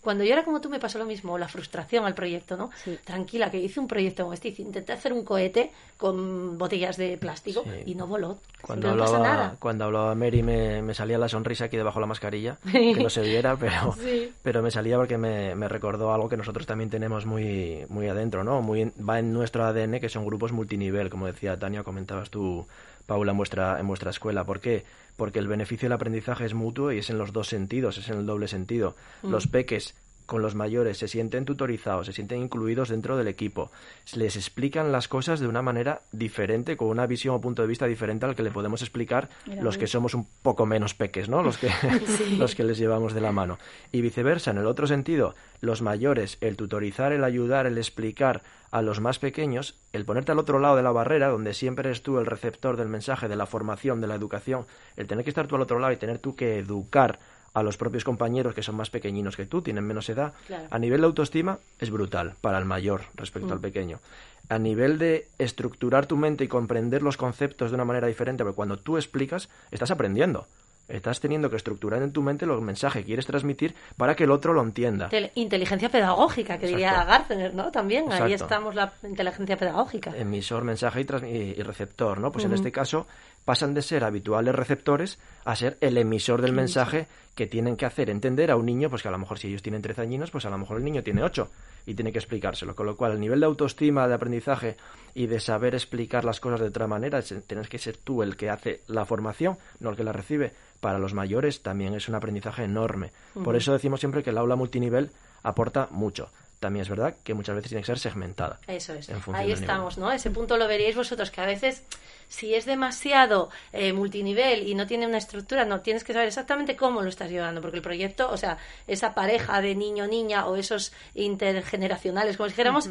cuando yo era como tú me pasó lo mismo, la frustración al proyecto, ¿no? Tranquila, que hice un proyecto como este. Intenté hacer un cohete con botellas de plástico y no voló. Cuando hablaba, Cuando hablaba Mary me, salía la sonrisa aquí debajo de la mascarilla, que no se viera, pero, pero me salía porque me, recordó algo que nosotros también tenemos muy, muy adentro, ¿no? Muy, va en nuestro ADN, que son grupos multinivel, como decía Tania, comentabas tú, Paula, en vuestra, en vuestra escuela. ¿Por qué? Porque el beneficio del aprendizaje es mutuo y es en los dos sentidos, es en el doble sentido. Mm. Los peques con los mayores, se sienten tutorizados, se sienten incluidos dentro del equipo, les explican las cosas de una manera diferente, con una visión o punto de vista diferente al que le podemos explicar los que somos un poco menos peques, ¿no? Los que, los que les llevamos de la mano. Y viceversa, en el otro sentido, los mayores, el tutorizar, el ayudar, el explicar a los más pequeños, el ponerte al otro lado de la barrera, donde siempre eres tú el receptor del mensaje, de la formación, de la educación, el tener que estar tú al otro lado y tener tú que educar a los propios compañeros que son más pequeñinos que tú, tienen menos edad, a nivel de autoestima es brutal para el mayor respecto al mm. pequeño. A nivel de estructurar tu mente y comprender los conceptos de una manera diferente, porque cuando tú explicas, estás aprendiendo. Estás teniendo que estructurar en tu mente los mensajes que quieres transmitir para que el otro lo entienda. Inteligencia pedagógica, que diría Gartner, ¿no? También, ahí estamos la inteligencia pedagógica. Emisor, mensaje y, receptor, ¿no? Pues en este caso pasan de ser habituales receptores a ser el emisor del mensaje que tienen que hacer entender a un niño, pues que a lo mejor si ellos tienen 13 años, pues a lo mejor el niño tiene 8 y tiene que explicárselo. Con lo cual, el nivel de autoestima, de aprendizaje y de saber explicar las cosas de otra manera, tienes que ser tú el que hace la formación, no el que la recibe. Para los mayores también es un aprendizaje enorme. Por eso decimos siempre que el aula multinivel aporta mucho también es verdad que muchas veces tiene que ser segmentada. Eso es. Ahí estamos, ¿no? Ese punto lo veríais vosotros, que a veces si es demasiado eh, multinivel y no tiene una estructura, no tienes que saber exactamente cómo lo estás llevando, porque el proyecto, o sea, esa pareja de niño-niña o esos intergeneracionales, como dijéramos,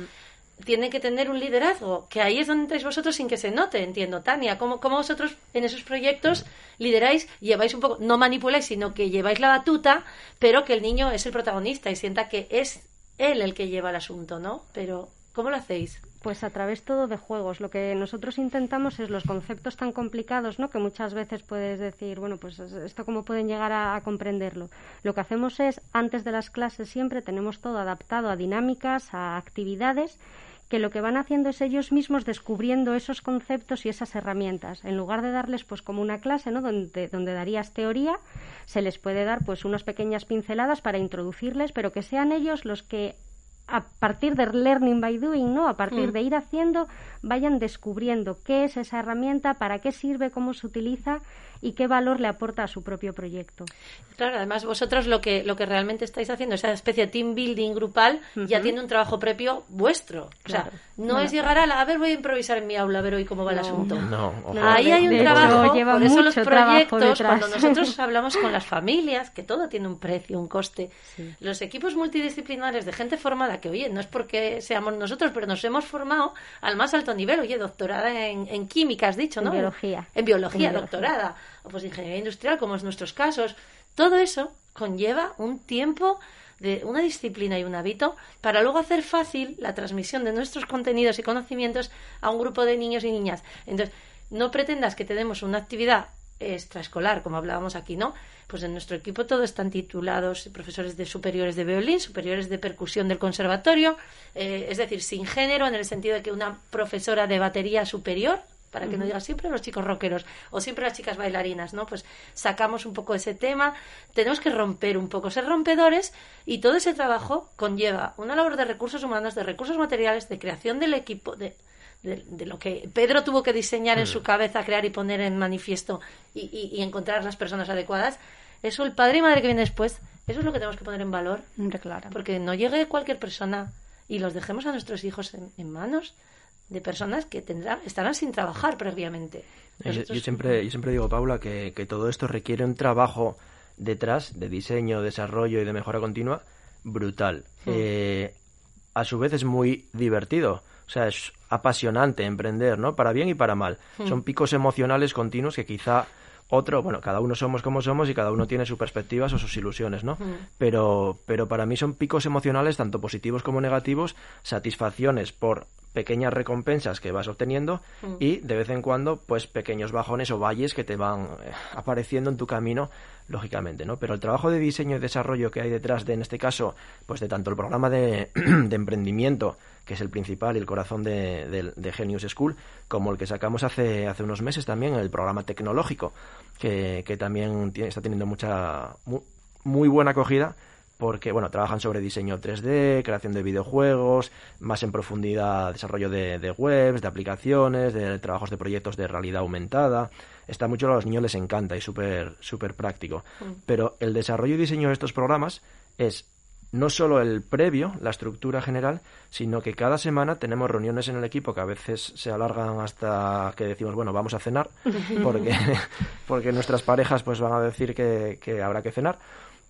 tienen que tener un liderazgo, que ahí es donde entráis vosotros sin que se note, entiendo, Tania, cómo, cómo vosotros en esos proyectos lideráis, lleváis un poco, no manipuláis, sino que lleváis la batuta, pero que el niño es el protagonista y sienta que es él el que lleva el asunto, ¿no? Pero, ¿cómo lo hacéis? Pues a través todo de juegos. Lo que nosotros intentamos es los conceptos tan complicados, ¿no? Que muchas veces puedes decir, bueno, pues esto cómo pueden llegar a, comprenderlo. Lo que hacemos es, antes de las clases siempre tenemos todo adaptado a dinámicas, a actividades que lo que van haciendo es ellos mismos descubriendo esos conceptos y esas herramientas. En lugar de darles pues como una clase, ¿no? donde, donde darías teoría, se les puede dar pues unas pequeñas pinceladas para introducirles, pero que sean ellos los que a partir de learning by doing, ¿no? A partir mm. de ir haciendo, vayan descubriendo qué es esa herramienta, para qué sirve, cómo se utiliza y qué valor le aporta a su propio proyecto. Claro, además vosotros lo que, lo que realmente estáis haciendo, esa especie de team building grupal, ya tiene un trabajo propio vuestro. O sea, no es llegar a la, a ver, voy a improvisar en mi aula, a ver hoy cómo va el asunto. No, Ahí hay un trabajo, por eso los proyectos, cuando nosotros hablamos con las familias, que todo tiene un precio, un coste, los equipos multidisciplinares de gente formada, que oye, no es porque seamos nosotros, pero nos hemos formado al más alto nivel, oye, doctorada en, en química, has dicho, ¿no? En biología. En biología, doctorada pues ingeniería industrial, como es nuestros casos. Todo eso conlleva un tiempo de una disciplina y un hábito para luego hacer fácil la transmisión de nuestros contenidos y conocimientos a un grupo de niños y niñas. Entonces, no pretendas que tenemos una actividad extraescolar, como hablábamos aquí, ¿no? Pues en nuestro equipo todos están titulados profesores de superiores de violín, superiores de percusión del conservatorio, eh, es decir, sin género, en el sentido de que una profesora de batería superior, para que no digas siempre los chicos rockeros o siempre las chicas bailarinas, ¿no? Pues sacamos un poco ese tema, tenemos que romper un poco, ser rompedores y todo ese trabajo conlleva una labor de recursos humanos, de recursos materiales, de creación del equipo, de, de, lo que Pedro tuvo que diseñar en su mm. cabeza, crear y poner en manifiesto y, encontrar las personas adecuadas, eso el padre y madre que viene después, eso es lo que tenemos que poner en valor. Claro. Porque no llegue cualquier persona y los dejemos a nuestros hijos en, manos de personas que tendrán, estarán sin trabajar previamente. Yo, siempre, yo siempre digo, Paula, que, todo esto requiere un trabajo detrás de diseño, desarrollo y de mejora continua brutal. Hmm. Eh, a su vez es muy divertido. O sea, es apasionante emprender, ¿no? Para bien y para mal. Hmm. Son picos emocionales continuos que quizá otro, bueno, cada uno somos como somos y cada uno tiene sus perspectivas o sus ilusiones, ¿no? Hmm. Pero, pero para mí son picos emocionales tanto positivos como negativos, satisfacciones por pequeñas recompensas que vas obteniendo hmm. y de vez en cuando pues pequeños bajones o valles que te van eh, apareciendo en tu camino lógicamente, ¿no? Pero el trabajo de diseño y desarrollo que hay detrás de, en este caso, pues de tanto el programa de, emprendimiento, que es el principal y el corazón de, Genius School, como el que sacamos hace, hace unos meses también, el programa tecnológico, que, que también está teniendo mucha, muy, buena acogida, porque bueno, trabajan sobre diseño 3D, creación de videojuegos, más en profundidad desarrollo de, de webs, de aplicaciones, de trabajos de proyectos de realidad aumentada, está mucho a los niños les encanta y súper súper práctico. Mm. Pero el desarrollo y diseño de estos programas es no solo el previo, la estructura general, sino que cada semana tenemos reuniones en el equipo que a veces se alargan hasta que decimos, bueno, vamos a cenar, porque, porque nuestras parejas pues van a decir que, que habrá que cenar.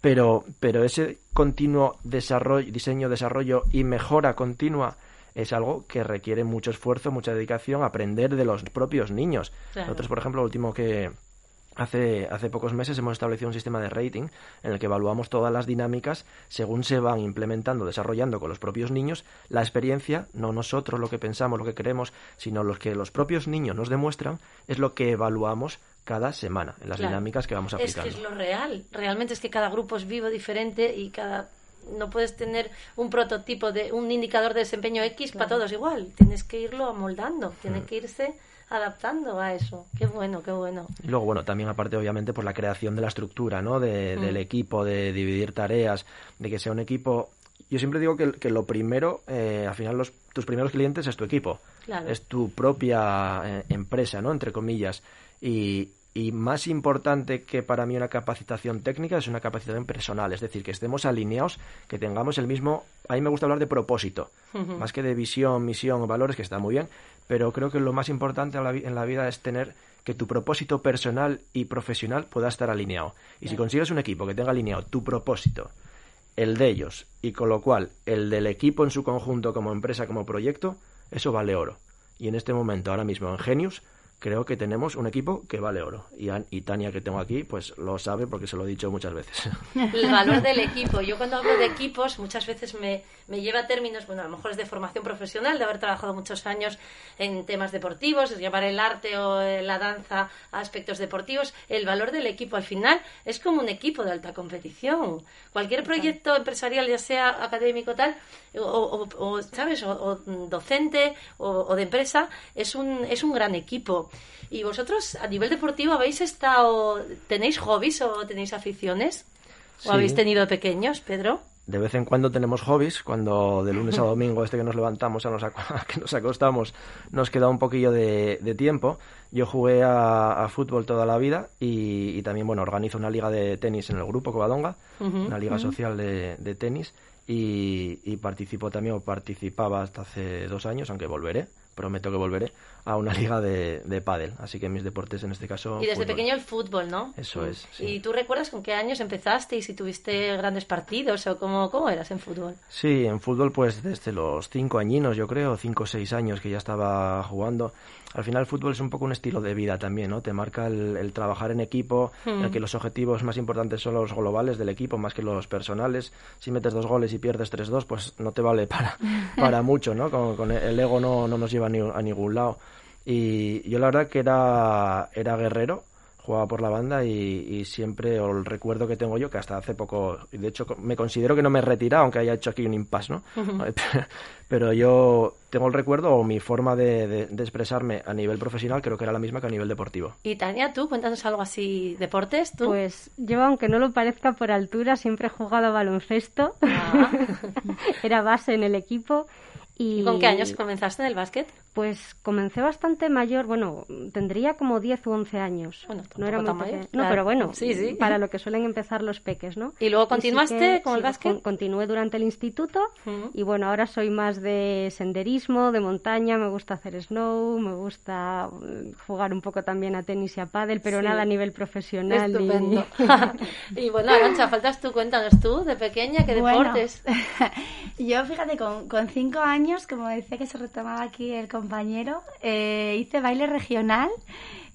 Pero, pero ese continuo desarrollo, diseño, desarrollo y mejora continua es algo que requiere mucho esfuerzo, mucha dedicación, aprender de los propios niños. Nosotros, por ejemplo, lo último que, Hace, hace pocos meses hemos establecido un sistema de rating en el que evaluamos todas las dinámicas según se van implementando, desarrollando con los propios niños la experiencia, no nosotros lo que pensamos, lo que queremos, sino lo que los propios niños nos demuestran, es lo que evaluamos cada semana en las dinámicas que vamos aplicando. Es que es lo real, realmente es que cada grupo es vivo diferente y cada no puedes tener un prototipo de un indicador de desempeño X para todos igual. Tienes que irlo amoldando, tiene mm. que irse adaptando a eso. Qué bueno, qué bueno. Y luego, bueno, también aparte, obviamente, por la creación de la estructura, ¿no? De, mm. Del equipo, de dividir tareas, de que sea un equipo... Yo siempre digo que, que lo primero, eh, al final, los, tus primeros clientes es tu equipo. Es tu propia eh, empresa, ¿no? Entre comillas. Y, y más importante que para mí una capacitación técnica es una capacitación personal, es decir, que estemos alineados, que tengamos el mismo, a mí me gusta hablar de propósito, más que de visión, misión o valores, que está muy bien, pero creo que lo más importante en la vida es tener que tu propósito personal y profesional pueda estar alineado. Y si consigues un equipo que tenga alineado tu propósito, el de ellos, y con lo cual el del equipo en su conjunto como empresa, como proyecto, eso vale oro. Y en este momento, ahora mismo en Genius, creo que tenemos un equipo que vale oro. Y, y, Tania, que tengo aquí, pues lo sabe porque se lo he dicho muchas veces. El valor del equipo. Yo cuando hablo de equipos muchas veces me, me lleva a términos, bueno, a lo mejor es de formación profesional, de haber trabajado muchos años en temas deportivos, es llevar el arte o la danza a aspectos deportivos. El valor del equipo al final es como un equipo de alta competición. Cualquier proyecto empresarial, ya sea académico tal, o, o, ¿sabes? O, docente o, de empresa, es un, es un gran equipo. ¿Y vosotros a nivel deportivo habéis estado, tenéis hobbies o tenéis aficiones? ¿O habéis tenido pequeños, Pedro? de vez en cuando tenemos hobbies, cuando de lunes a domingo, este que nos levantamos a, nos que nos acostamos, nos queda un poquillo de, tiempo. Yo jugué a, fútbol toda la vida y, también, bueno, organizo una liga de tenis en el grupo Covadonga, una liga social de, de tenis, y, y, participo también, o participaba hasta hace dos años, aunque volveré, prometo que volveré, a una liga de, de pádel. Así que mis deportes en este caso... Y desde pequeño el fútbol, ¿no? Eso es. ¿Y tú recuerdas con qué años empezaste y si tuviste grandes partidos o cómo, cómo eras en fútbol? Sí, en fútbol pues desde los cinco añinos, yo creo, cinco o seis años que ya estaba jugando al final el fútbol es un poco un estilo de vida también, ¿no? Te marca el, trabajar en equipo, en el hmm. que los objetivos más importantes son los globales del equipo más que los personales. Si metes dos goles y pierdes 3-2, pues no te vale para, para mucho, ¿no? Con, el ego no, no nos lleva a ningún lado. Y yo la verdad que era, era guerrero, jugaba por la banda y, siempre el recuerdo que tengo yo, que hasta hace poco, y de hecho me considero que no me he retirado, aunque haya hecho aquí un impasse, ¿no? Pero yo tengo el recuerdo o mi forma de, expresarme a nivel profesional creo que era la misma que a nivel deportivo. Y Tania, tú, cuéntanos algo así, deportes, ¿tú? Pues yo, aunque no lo parezca por altura, siempre he jugado a baloncesto. Ah. era base en el equipo ¿Y, con qué años comenzaste en el básquet? Pues comencé bastante mayor, bueno, tendría como 10 u 11 años. Bueno, no era muy mayor. No, pero bueno, sí, sí. para lo que suelen empezar los peques, ¿no? ¿Y luego continuaste con el básquet? continué durante el instituto y bueno, ahora soy más de senderismo, de montaña, me gusta hacer snow, me gusta mm, jugar un poco también a tenis y a pádel, pero nada a nivel profesional. Estupendo. Y, bueno, Arancha, faltas tú, cuéntanos tú, de pequeña, ¿qué deportes? yo, fíjate, con, con cinco años, como decía que se retomaba aquí el compañero, eh, hice baile regional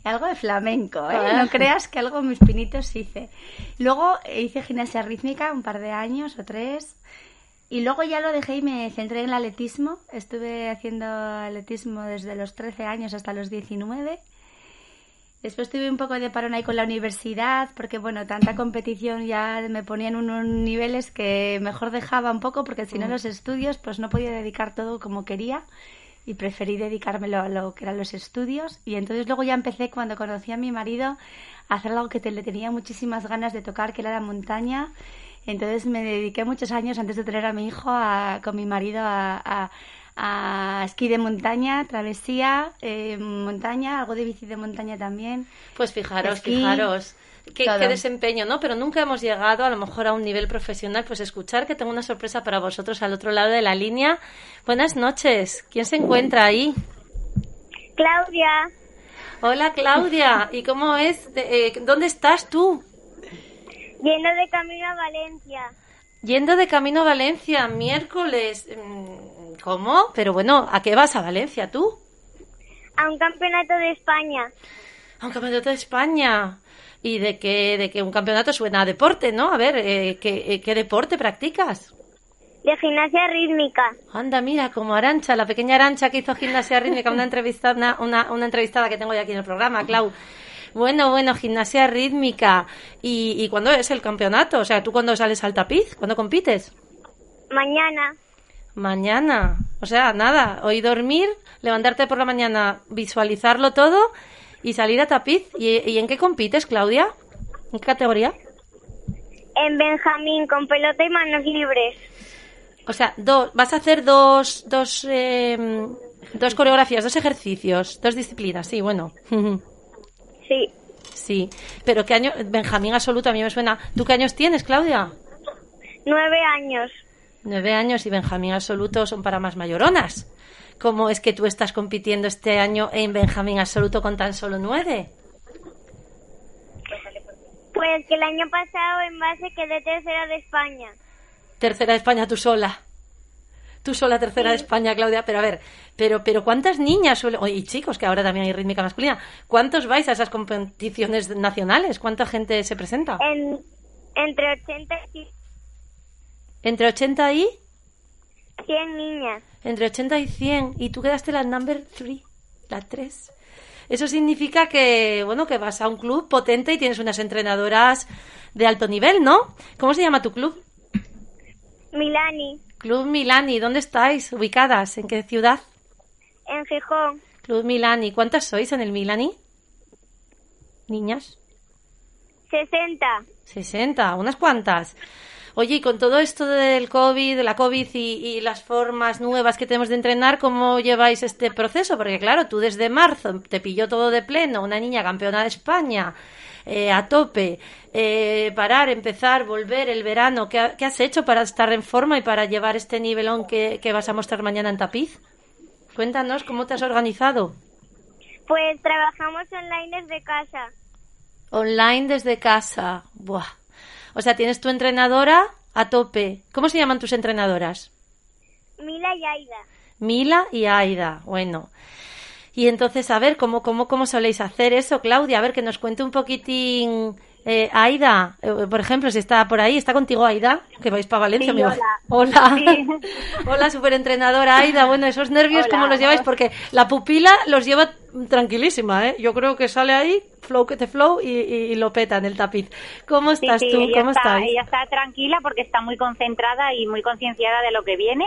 algo de flamenco, ¿eh? Ah. No creas que algo mis pinitos hice. Luego hice gimnasia rítmica un par de años o tres. Y luego ya lo dejé y me centré en el atletismo. Estuve haciendo atletismo desde los 13 años hasta los 19. Después tuve un poco de parón ahí con la universidad, porque bueno, tanta competición ya me ponían unos niveles que mejor dejaba un poco, porque si no mm. los estudios pues no podía dedicar todo como quería y preferí dedicármelo a lo que eran los estudios. Y entonces luego ya empecé cuando conocí a mi marido a hacer algo que le tenía muchísimas ganas de tocar, que era la montaña. Entonces me dediqué muchos años antes de tener a mi hijo con mi marido a esquí de montaña, travesía, eh, montaña, algo de bici de montaña también. Pues fijaros, fijaros. Qué, desempeño, ¿no? Pero nunca hemos llegado a lo mejor a un nivel profesional. Pues escuchar que tengo una sorpresa para vosotros al otro lado de la línea. Buenas noches. ¿Quién se encuentra ahí? Claudia. Hola Claudia. ¿Y cómo es? Eh, ¿Dónde estás tú? Yendo de camino a Valencia. Yendo de camino a Valencia, miércoles. Mm, ¿Cómo? Pero bueno, ¿a qué vas a Valencia tú? A un campeonato de España. A un campeonato de España. ¿Y de qué, de que un campeonato suena a deporte, no? A ver, eh, ¿qué, eh, ¿qué deporte practicas? De gimnasia rítmica. Anda, mira, como Arancha, la pequeña Arancha que hizo gimnasia rítmica, una entrevistada, una, una entrevistada que tengo ya aquí en el programa, Clau. Bueno, bueno, gimnasia rítmica. ¿Y, ¿Y cuándo es el campeonato? O sea, ¿tú cuándo sales al tapiz? ¿Cuándo compites? Mañana. Mañana. O sea, nada, hoy dormir, levantarte por la mañana, visualizarlo todo y salir a tapiz. ¿Y, en qué compites, Claudia? ¿En qué categoría? En Benjamín, con pelota y manos libres. O sea, dos, vas a hacer dos, dos, em, dos coreografías, dos ejercicios, dos disciplinas, sí, bueno. Sí. Sí, pero ¿qué año? Benjamín absoluto, a mí me suena. ¿Tú qué años tienes, Claudia? Nueve años. Nueve años y Benjamín absoluto son para más mayoronas. ¿Cómo es que tú estás compitiendo este año en Benjamín absoluto con tan solo nueve? Pues que el año pasado en base quedé tercera de España. Tercera de España tú sola. Tú sola tercera de España, Claudia, pero a ver, pero, pero ¿cuántas niñas suelen, y chicos, que ahora también hay rítmica masculina, ¿cuántos vais a esas competiciones nacionales? ¿Cuánta gente se presenta? entre 80 y... ¿Entre 80 y? 100 niñas. Entre 80 y 100. Y tú quedaste la number 3, la 3. Eso significa que, bueno, que vas a un club potente y tienes unas entrenadoras de alto nivel, ¿no? ¿Cómo se llama tu club? Milani. Club Milani, ¿dónde estáis ubicadas? ¿En qué ciudad? En Gijón. Club Milani, ¿cuántas sois en el Milani? Niñas. 60. 60, unas cuantas. Oye, y con todo esto del COVID, de la COVID y, las formas nuevas que tenemos de entrenar, ¿cómo lleváis este proceso? Porque claro, tú desde marzo te pilló todo de pleno, una niña campeona de España, eh, a tope, eh, parar, empezar, volver el verano. ¿Qué, has hecho para estar en forma y para llevar este nivelón que, que vas a mostrar mañana en Tapiz? Cuéntanos cómo te has organizado. Pues trabajamos online desde casa. Online desde casa. Buah. O sea, tienes tu entrenadora a tope. ¿Cómo se llaman tus entrenadoras? Mila y Aida. Mila y Aida. Bueno. Y entonces, a ver, ¿cómo, cómo, cómo soléis hacer eso, Claudia? A ver, que nos cuente un poquitín. Eh, Aida, eh, por ejemplo, si está por ahí, ¿está contigo Aida? Que vais para Valencia, hola. Hola. Hola, superentrenadora Aida. Bueno, esos nervios, ¿cómo los lleváis? Porque la pupila los lleva tranquilísima, ¿eh? Yo creo que sale ahí, flow que te flow, y, lo peta en el tapiz. ¿Cómo estás tú? ¿Cómo está, estás? Ella está tranquila porque está muy concentrada y muy concienciada de lo que viene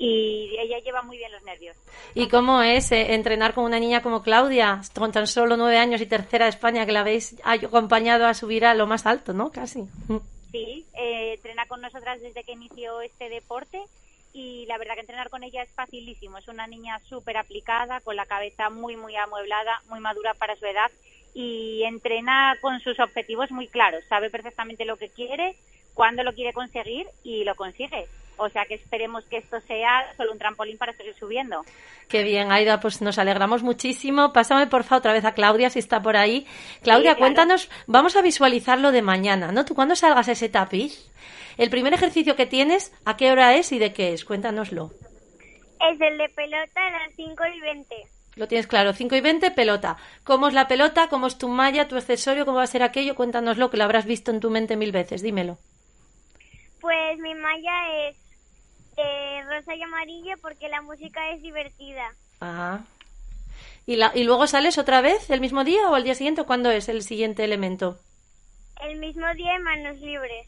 y ella lleva muy bien los nervios. ¿Y cómo es eh, entrenar con una niña como Claudia, con tan solo nueve años y tercera de España, que la habéis acompañado a subir a lo más alto, ¿no? Casi. Sí, eh, entrena con nosotras desde que inició este deporte y la verdad que entrenar con ella es facilísimo. Es una niña súper aplicada, con la cabeza muy, muy amueblada, muy madura para su edad y entrena con sus objetivos muy claros. Sabe perfectamente lo que quiere, cuándo lo quiere conseguir y lo consigue. O sea que esperemos que esto sea solo un trampolín para seguir subiendo. Qué bien, Aida, pues nos alegramos muchísimo. Pásame por favor otra vez a Claudia si está por ahí. Claudia, cuéntanos, vamos a visualizarlo de mañana, ¿no? Tú cuando salgas ese tapiz, el primer ejercicio que tienes, ¿a qué hora es y de qué es? Cuéntanoslo. Es el de pelota a las 5 y 20. Lo tienes claro, 5 y 20, pelota. ¿Cómo es la pelota? ¿Cómo es tu malla, tu accesorio? ¿Cómo va a ser aquello? Cuéntanoslo, que lo habrás visto en tu mente mil veces, dímelo. Pues mi malla es rosa y amarillo porque la música es divertida. Ajá. ¿Y, la, ¿Y luego sales otra vez el mismo día o al día siguiente? ¿Cuándo es el siguiente elemento? El mismo día en manos libres,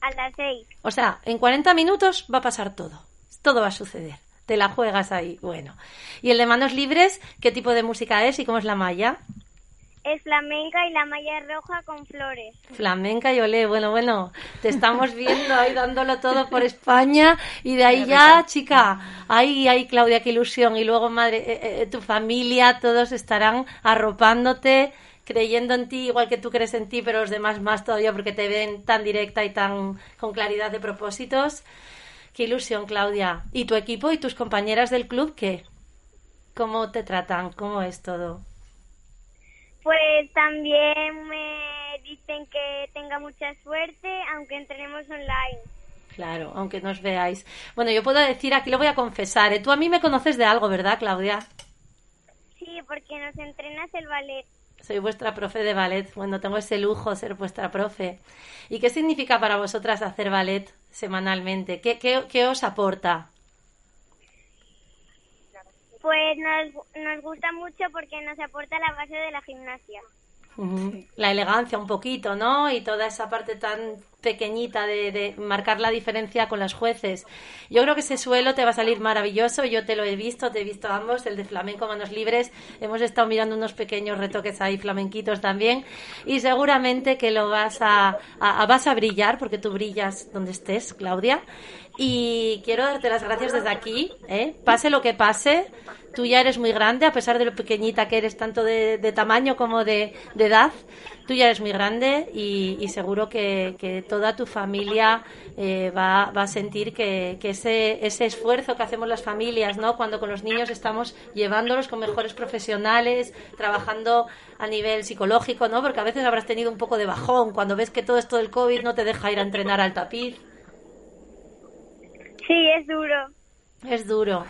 a las seis. O sea, en 40 minutos va a pasar todo. Todo va a suceder. Te la juegas ahí. Bueno. ¿Y el de manos libres, qué tipo de música es y cómo es la malla? es flamenca y la malla es roja con flores. Flamenca y olé, bueno, bueno, te estamos viendo ahí dándolo todo por España y de ahí ya, chica, ahí, ahí, Claudia, qué ilusión. Y luego, madre, eh, eh, tu familia, todos estarán arropándote, creyendo en ti, igual que tú crees en ti, pero los demás más todavía porque te ven tan directa y tan con claridad de propósitos. Qué ilusión, Claudia. ¿Y tu equipo y tus compañeras del club qué? ¿Cómo te tratan? ¿Cómo es todo? Pues también me dicen que tenga mucha suerte, aunque entrenemos online. Claro, aunque nos veáis. Bueno, yo puedo decir, aquí lo voy a confesar, ¿eh? tú a mí me conoces de algo, ¿verdad, Claudia? Sí, porque nos entrenas el ballet. Soy vuestra profe de ballet. Bueno, tengo ese lujo ser vuestra profe. ¿Y qué significa para vosotras hacer ballet semanalmente? ¿Qué, qué, qué os aporta? Pues nos, nos gusta mucho porque nos aporta la base de la gimnasia. La elegancia un poquito, ¿no? Y toda esa parte tan pequeñita de, de, marcar la diferencia con los jueces. Yo creo que ese suelo te va a salir maravilloso. Yo te lo he visto, te he visto ambos, el de flamenco manos libres. Hemos estado mirando unos pequeños retoques ahí flamenquitos también. Y seguramente que lo vas a, a vas a brillar, porque tú brillas donde estés, Claudia. Y quiero darte las gracias desde aquí, ¿eh? pase lo que pase. Tú ya eres muy grande, a pesar de lo pequeñita que eres, tanto de, tamaño como de, edad. Tú ya eres muy grande y, seguro que, toda tu familia eh, va, a sentir que, ese, ese esfuerzo que hacemos las familias, ¿no? Cuando con los niños estamos llevándolos con mejores profesionales, trabajando a nivel psicológico, ¿no? Porque a veces habrás tenido un poco de bajón cuando ves que todo esto del COVID no te deja ir a entrenar al tapiz. Sí, es duro. Es duro.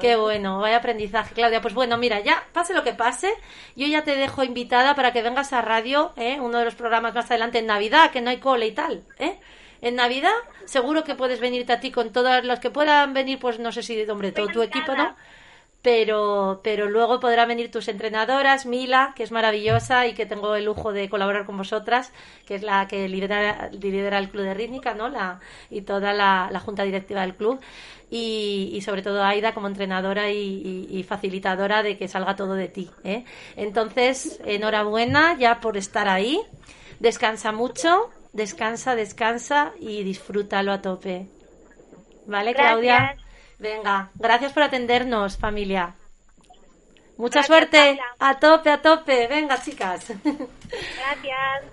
Qué bueno, vaya aprendizaje, Claudia. Pues bueno, mira, ya pase lo que pase, yo ya te dejo invitada para que vengas a radio, ¿eh? uno de los programas más adelante en Navidad, que no hay cole y tal. ¿eh? En Navidad seguro que puedes venirte a ti con todos los que puedan venir, pues no sé si, hombre, todo tu equipo, ¿no? Pero, pero luego podrán venir tus entrenadoras, Mila, que es maravillosa y que tengo el lujo de colaborar con vosotras, que es la que lidera, lidera el club de rítmica, ¿no? La, y toda la, junta directiva del club. Y, y, sobre todo Aida como entrenadora y, facilitadora de que salga todo de ti. ¿eh? Entonces, enhorabuena ya por estar ahí. Descansa mucho, descansa, descansa y disfrútalo a tope. ¿Vale, Claudia? Venga, gracias por atendernos, familia. Mucha suerte. A tope, a tope. Venga, chicas. Gracias.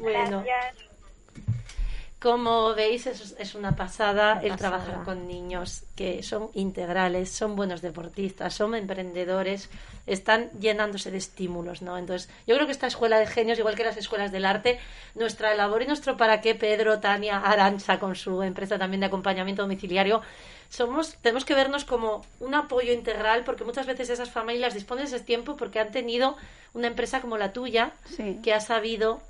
Bueno. Como veis, es, una pasada el trabajar con niños que son integrales, son buenos deportistas, son emprendedores, están llenándose de estímulos, ¿no? Entonces, yo creo que esta escuela de genios, igual que las escuelas del arte, nuestra labor y nuestro para qué, Pedro, Tania, Arancha, con su empresa también de acompañamiento domiciliario, somos, tenemos que vernos como un apoyo integral porque muchas veces esas familias disponen de ese tiempo porque han tenido una empresa como la tuya que ha sabido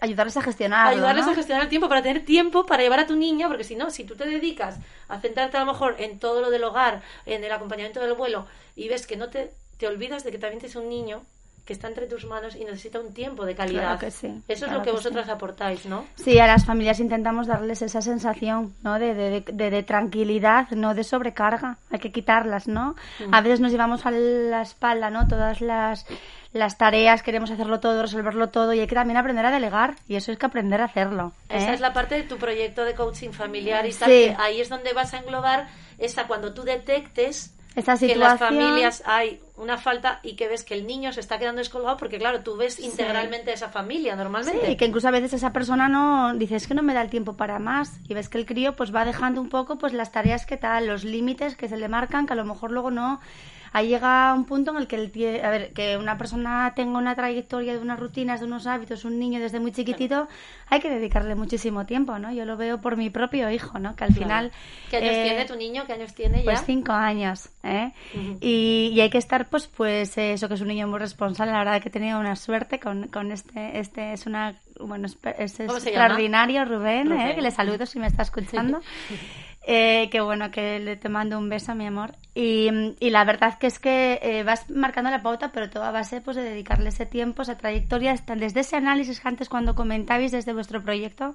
ayudarles a gestionar ayudarles a gestionar el tiempo para tener tiempo para llevar a tu niña porque si no si tú te dedicas a centrarte a lo mejor en todo lo del hogar en el acompañamiento del vuelo y ves que no te te olvidas de que también tienes un niño que está entre tus manos y necesita un tiempo de calidad. que sí, Eso es lo que, vosotras aportáis, ¿no? Sí, a las familias intentamos darles esa sensación, ¿no? De, de, de, tranquilidad, no de sobrecarga. Hay que quitarlas, ¿no? Mm. A veces nos llevamos a la espalda, ¿no? Todas las las tareas, queremos hacerlo todo, resolverlo todo y hay que también aprender a delegar y eso es que aprender a hacerlo. Esa ¿eh? es la parte de tu proyecto de coaching familiar y tal, ahí es donde vas a englobar esa cuando tú detectes que en las familias hay una falta y que ves que el niño se está quedando descolgado porque claro, tú ves integralmente esa familia normalmente. Sí, y que incluso a veces esa persona no dice es que no me da el tiempo para más y ves que el crío pues va dejando un poco pues las tareas que tal, los límites que se le marcan que a lo mejor luego no ahí llega un punto en el que el a ver, que una persona tenga una trayectoria de unas rutinas, de unos hábitos, un niño desde muy chiquitito, hay que dedicarle muchísimo tiempo, ¿no? Yo lo veo por mi propio hijo, ¿no? Que al final... ¿Qué años eh, tiene tu niño? ¿Qué años tiene ya? Pues cinco años, ¿eh? y, y, hay que estar, pues, pues eso, que es un niño muy responsable. La verdad que he tenido una suerte con, con este, este es una, bueno, es, extraordinario, Rubén, ¿eh? Que le saludo si me está escuchando. Eh, que bueno, que le te mando un beso, mi amor. Y, y la verdad que es que eh, vas marcando la pauta, pero todo a base pues, de dedicarle ese tiempo, esa trayectoria, desde ese análisis antes cuando comentabais desde vuestro proyecto,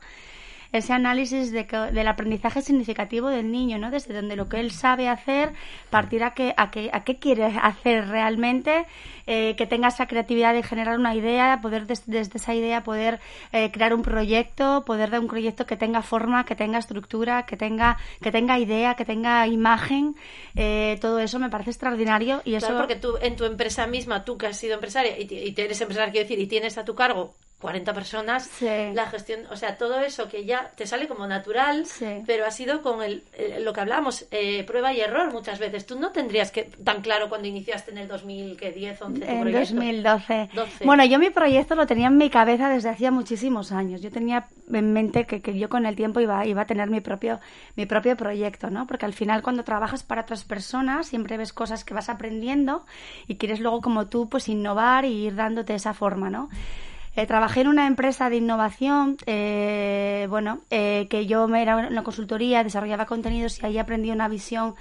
ese análisis de del aprendizaje significativo del niño, ¿no? Desde donde lo que él sabe hacer, partir a qué, a qué, a qué quiere hacer realmente, eh, que tenga esa creatividad de generar una idea, poder desde esa idea poder eh, crear un proyecto, poder dar un proyecto que tenga forma, que tenga estructura, que tenga, que tenga idea, que tenga imagen, eh, todo eso me parece extraordinario y eso... porque tú en tu empresa misma, tú que has sido empresaria y, y eres empresaria, quiero decir, y tienes a tu cargo 40 personas, la gestión, o sea, todo eso que ya te sale como natural, pero ha sido con el, lo que hablamos, eh, prueba y error muchas veces. Tú no tendrías que tan claro cuando iniciaste en el 2010, 11 En 2012. Bueno, yo mi proyecto lo tenía en mi cabeza desde hacía muchísimos años. Yo tenía en mente que, que yo con el tiempo iba, iba a tener mi propio, mi propio proyecto, ¿no? Porque al final cuando trabajas para otras personas siempre ves cosas que vas aprendiendo y quieres luego como tú pues innovar y ir dándote esa forma, ¿no? Eh, trabajé en una empresa de innovación, eh, bueno, eh, que yo me era una consultoría, desarrollaba contenidos y ahí aprendí una visión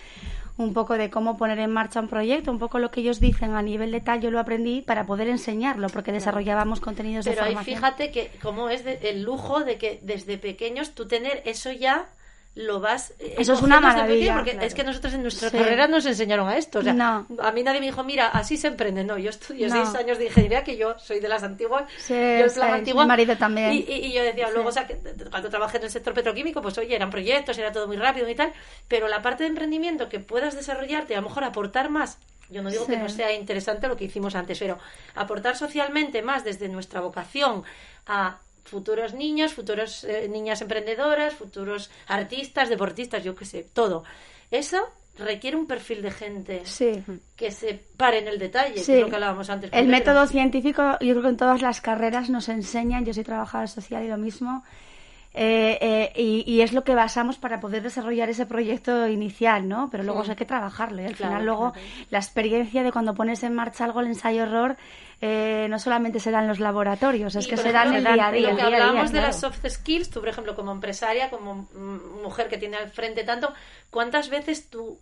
un poco de cómo poner en marcha un proyecto, un poco lo que ellos dicen a nivel de tal, yo lo aprendí para poder enseñarlo, porque desarrollábamos contenidos de formación. Pero ahí fíjate que cómo es el lujo de que desde pequeños tú tener eso ya lo vas eh, eso es una maravilla porque es que nosotros en nuestra carrera nos enseñaron a esto o sea, a mí nadie me dijo mira así se emprende no yo estudié seis años de ingeniería que yo soy de las antiguas sí, yo antigua mi marido también. Y, y, yo decía luego o sea, que cuando trabajé en el sector petroquímico pues oye eran proyectos era todo muy rápido y tal pero la parte de emprendimiento que puedas desarrollarte a lo mejor aportar más yo no digo que no sea interesante lo que hicimos antes, pero aportar socialmente más desde nuestra vocación a futuros niños, futuros eh, niñas emprendedoras, futuros artistas, deportistas, yo qué sé, todo. Eso requiere un perfil de gente que se pare en el detalle, que es lo que hablábamos antes. El método científico, yo creo que en todas las carreras nos enseñan, yo soy trabajadora social y lo mismo, eh, eh, y, es lo que basamos para poder desarrollar ese proyecto inicial, ¿no? Pero luego hay que trabajarlo y al final luego la experiencia de cuando pones en marcha algo, el ensayo-error, eh, no solamente se en los laboratorios, es que se dan el día a día. Lo que hablábamos de las soft skills, tú por ejemplo como empresaria, como mujer que tiene al frente tanto, ¿cuántas veces tú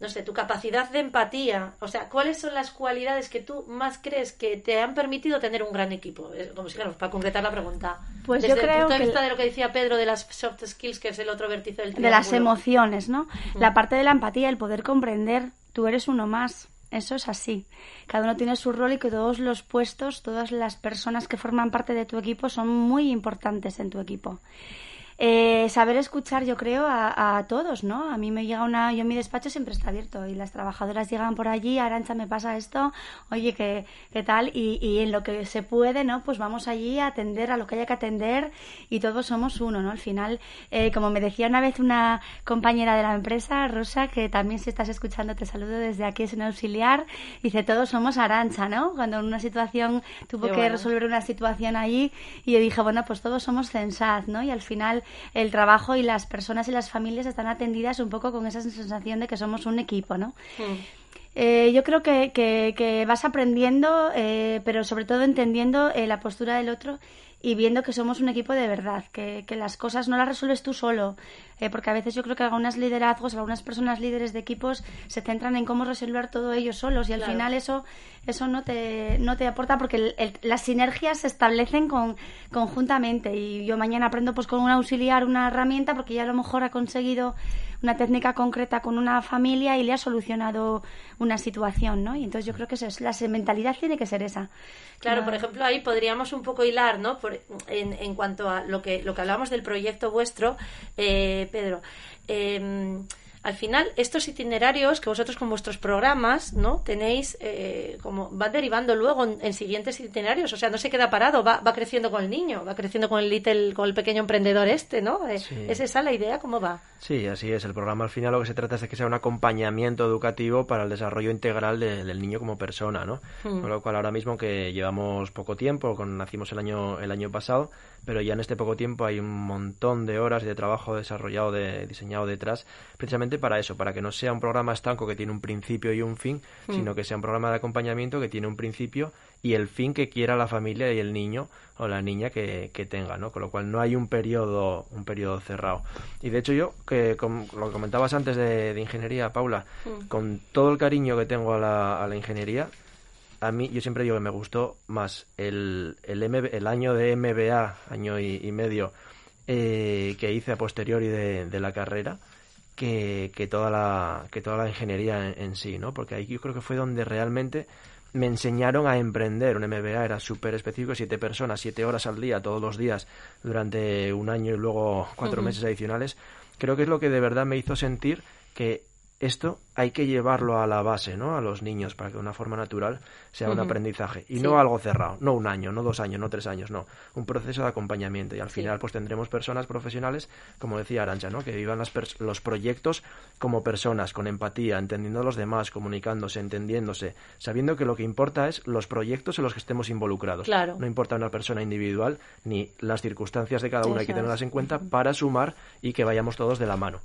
no sé, tu capacidad de empatía, o sea, ¿cuáles son las cualidades que tú más crees que te han permitido tener un gran equipo? Como si, claro, para concretar la pregunta. Pues Desde yo creo el punto de vista de lo que decía Pedro de las soft skills, que es el otro vértice del triángulo. De las emociones, ¿no? La parte de la empatía, el poder comprender, tú eres uno más. Eso es así. Cada uno tiene su rol y que todos los puestos, todas las personas que forman parte de tu equipo son muy importantes en tu equipo. Eh, saber escuchar, yo creo, a, todos, ¿no? A mí me llega una, yo mi despacho siempre está abierto y las trabajadoras llegan por allí, Arancha me pasa esto, oye, ¿qué, qué tal? Y, y, en lo que se puede, ¿no? Pues vamos allí a atender a lo que haya que atender y todos somos uno, ¿no? Al final, eh, como me decía una vez una compañera de la empresa, Rosa, que también si estás escuchando te saludo desde aquí, es un auxiliar, dice, todos somos Arancha, ¿no? Cuando en una situación tuvo que resolver una situación allí y yo dije, bueno, pues todos somos Censaz, ¿no? Y al final el trabajo y las personas y las familias están atendidas un poco con esa sensación de que somos un equipo, ¿no? Hmm. Eh, yo creo que, que, vas aprendiendo, eh, pero sobre todo entendiendo eh, la postura del otro y viendo que somos un equipo de verdad, que, que las cosas no las resuelves tú solo, eh, porque a veces yo creo que algunos liderazgos, algunas personas líderes de equipos se centran en cómo resolver todo ellos solos y al final eso eso no te, no te aporta porque las sinergias se establecen con, conjuntamente y yo mañana aprendo pues con un auxiliar una herramienta porque ya a lo mejor ha conseguido una técnica concreta con una familia y le ha solucionado una situación, ¿no? Y entonces yo creo que eso es, la mentalidad tiene que ser esa. Claro, por ejemplo, ahí podríamos un poco hilar, ¿no? en, en cuanto a lo que, lo que hablamos del proyecto vuestro, eh, Pedro. Eh, al final estos itinerarios que vosotros con vuestros programas no tenéis eh, como van derivando luego en, siguientes itinerarios. O sea no se queda parado va, va creciendo con el niño va creciendo con el little con el pequeño emprendedor este no eh, es esa la idea cómo va sí así es. El programa al final lo que se trata es de que sea un acompañamiento educativo para el desarrollo integral del niño como persona no hmm. con lo cual ahora mismo que llevamos poco tiempo con nacimos el año el año pasado pero ya en este poco tiempo hay un montón de horas de trabajo desarrollado de diseñado detrás precisamente para eso, para que no sea un programa estanco que tiene un principio y un fin, mm. sino que sea un programa de acompañamiento que tiene un principio y el fin que quiera la familia y el niño o la niña que, tenga, ¿no? Con lo cual no hay un periodo, un periodo cerrado. Y de hecho yo, que lo que comentabas antes de, ingeniería, Paula, mm. con todo el cariño que tengo a la, a la ingeniería, a mí yo siempre digo que me gustó más el, el, el año de MBA, año y, medio, eh, que hice a posteriori de, de la carrera, que, que, toda, la, que toda la ingeniería en, sí, ¿no? Porque ahí yo creo que fue donde realmente me enseñaron a emprender. Un MBA era súper específico, siete personas, siete horas al día, todos los días, durante un año y luego cuatro meses adicionales. Creo que es lo que de verdad me hizo sentir que esto hay que llevarlo a la base, ¿no? A los niños para que de una forma natural sea un aprendizaje y no algo cerrado, no un año, no dos años, no tres años, no, un proceso de acompañamiento y al final pues tendremos personas profesionales, como decía Arancha, ¿no? Que vivan los proyectos como personas, con empatía, entendiendo a los demás, comunicándose, entendiéndose, sabiendo que lo que importa es los proyectos en los que estemos involucrados. Claro. No importa una persona individual ni las circunstancias de cada una, hay que tenerlas en cuenta para sumar y que vayamos todos de la mano.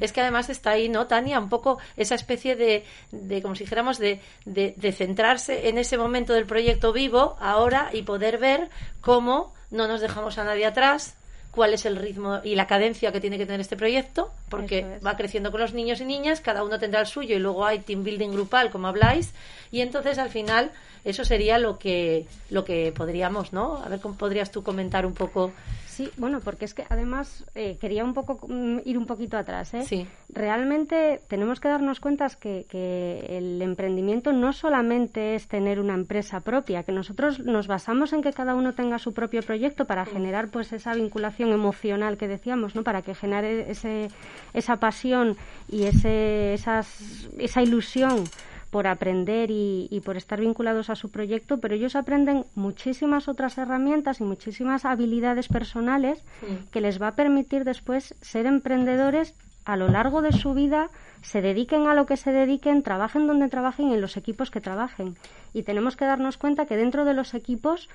Es que además está ahí, ¿no, Tania? Un poco esa especie de, de como si dijéramos, de, de, centrarse en ese momento del proyecto vivo ahora y poder ver cómo no nos dejamos a nadie atrás, cuál es el ritmo y la cadencia que tiene que tener este proyecto, porque va creciendo con los niños y niñas, cada uno tendrá el suyo y luego hay team building grupal, como habláis, y entonces al final eso sería lo que lo que podríamos, ¿no? A ver cómo podrías tú comentar un poco Sí, bueno, porque es que además eh, quería un poco mm, ir un poquito atrás. ¿eh? Sí. Realmente tenemos que darnos cuenta que, que el emprendimiento no solamente es tener una empresa propia, que nosotros nos basamos en que cada uno tenga su propio proyecto para generar pues esa vinculación emocional que decíamos, ¿no? Para que genere ese, esa pasión y ese, esas, esa ilusión por aprender y, por estar vinculados a su proyecto, pero ellos aprenden muchísimas otras herramientas y muchísimas habilidades personales que les va a permitir después ser emprendedores a lo largo de su vida, se dediquen a lo que se dediquen, trabajen donde trabajen y en los equipos que trabajen. Y tenemos que darnos cuenta que dentro de los equipos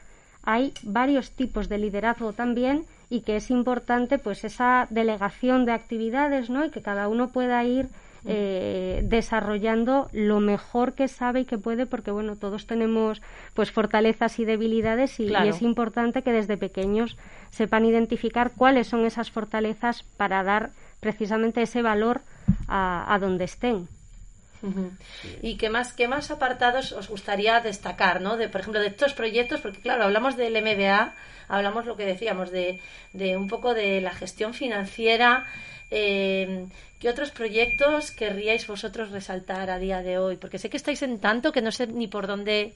hay varios tipos de liderazgo también y que es importante pues esa delegación de actividades, ¿no? Y que cada uno pueda ir eh, desarrollando lo mejor que sabe y que puede, porque bueno, todos tenemos pues fortalezas y debilidades y, es importante que desde pequeños sepan identificar cuáles son esas fortalezas para dar precisamente ese valor a, donde estén. ¿Y qué más, qué más apartados os gustaría destacar, ¿no? De, por ejemplo, de estos proyectos, porque claro, hablamos del MBA, hablamos lo que decíamos, de, de un poco de la gestión financiera, eh, ¿Qué otros proyectos querríais vosotros resaltar a día de hoy? Porque sé que estáis en tanto que no sé ni por dónde.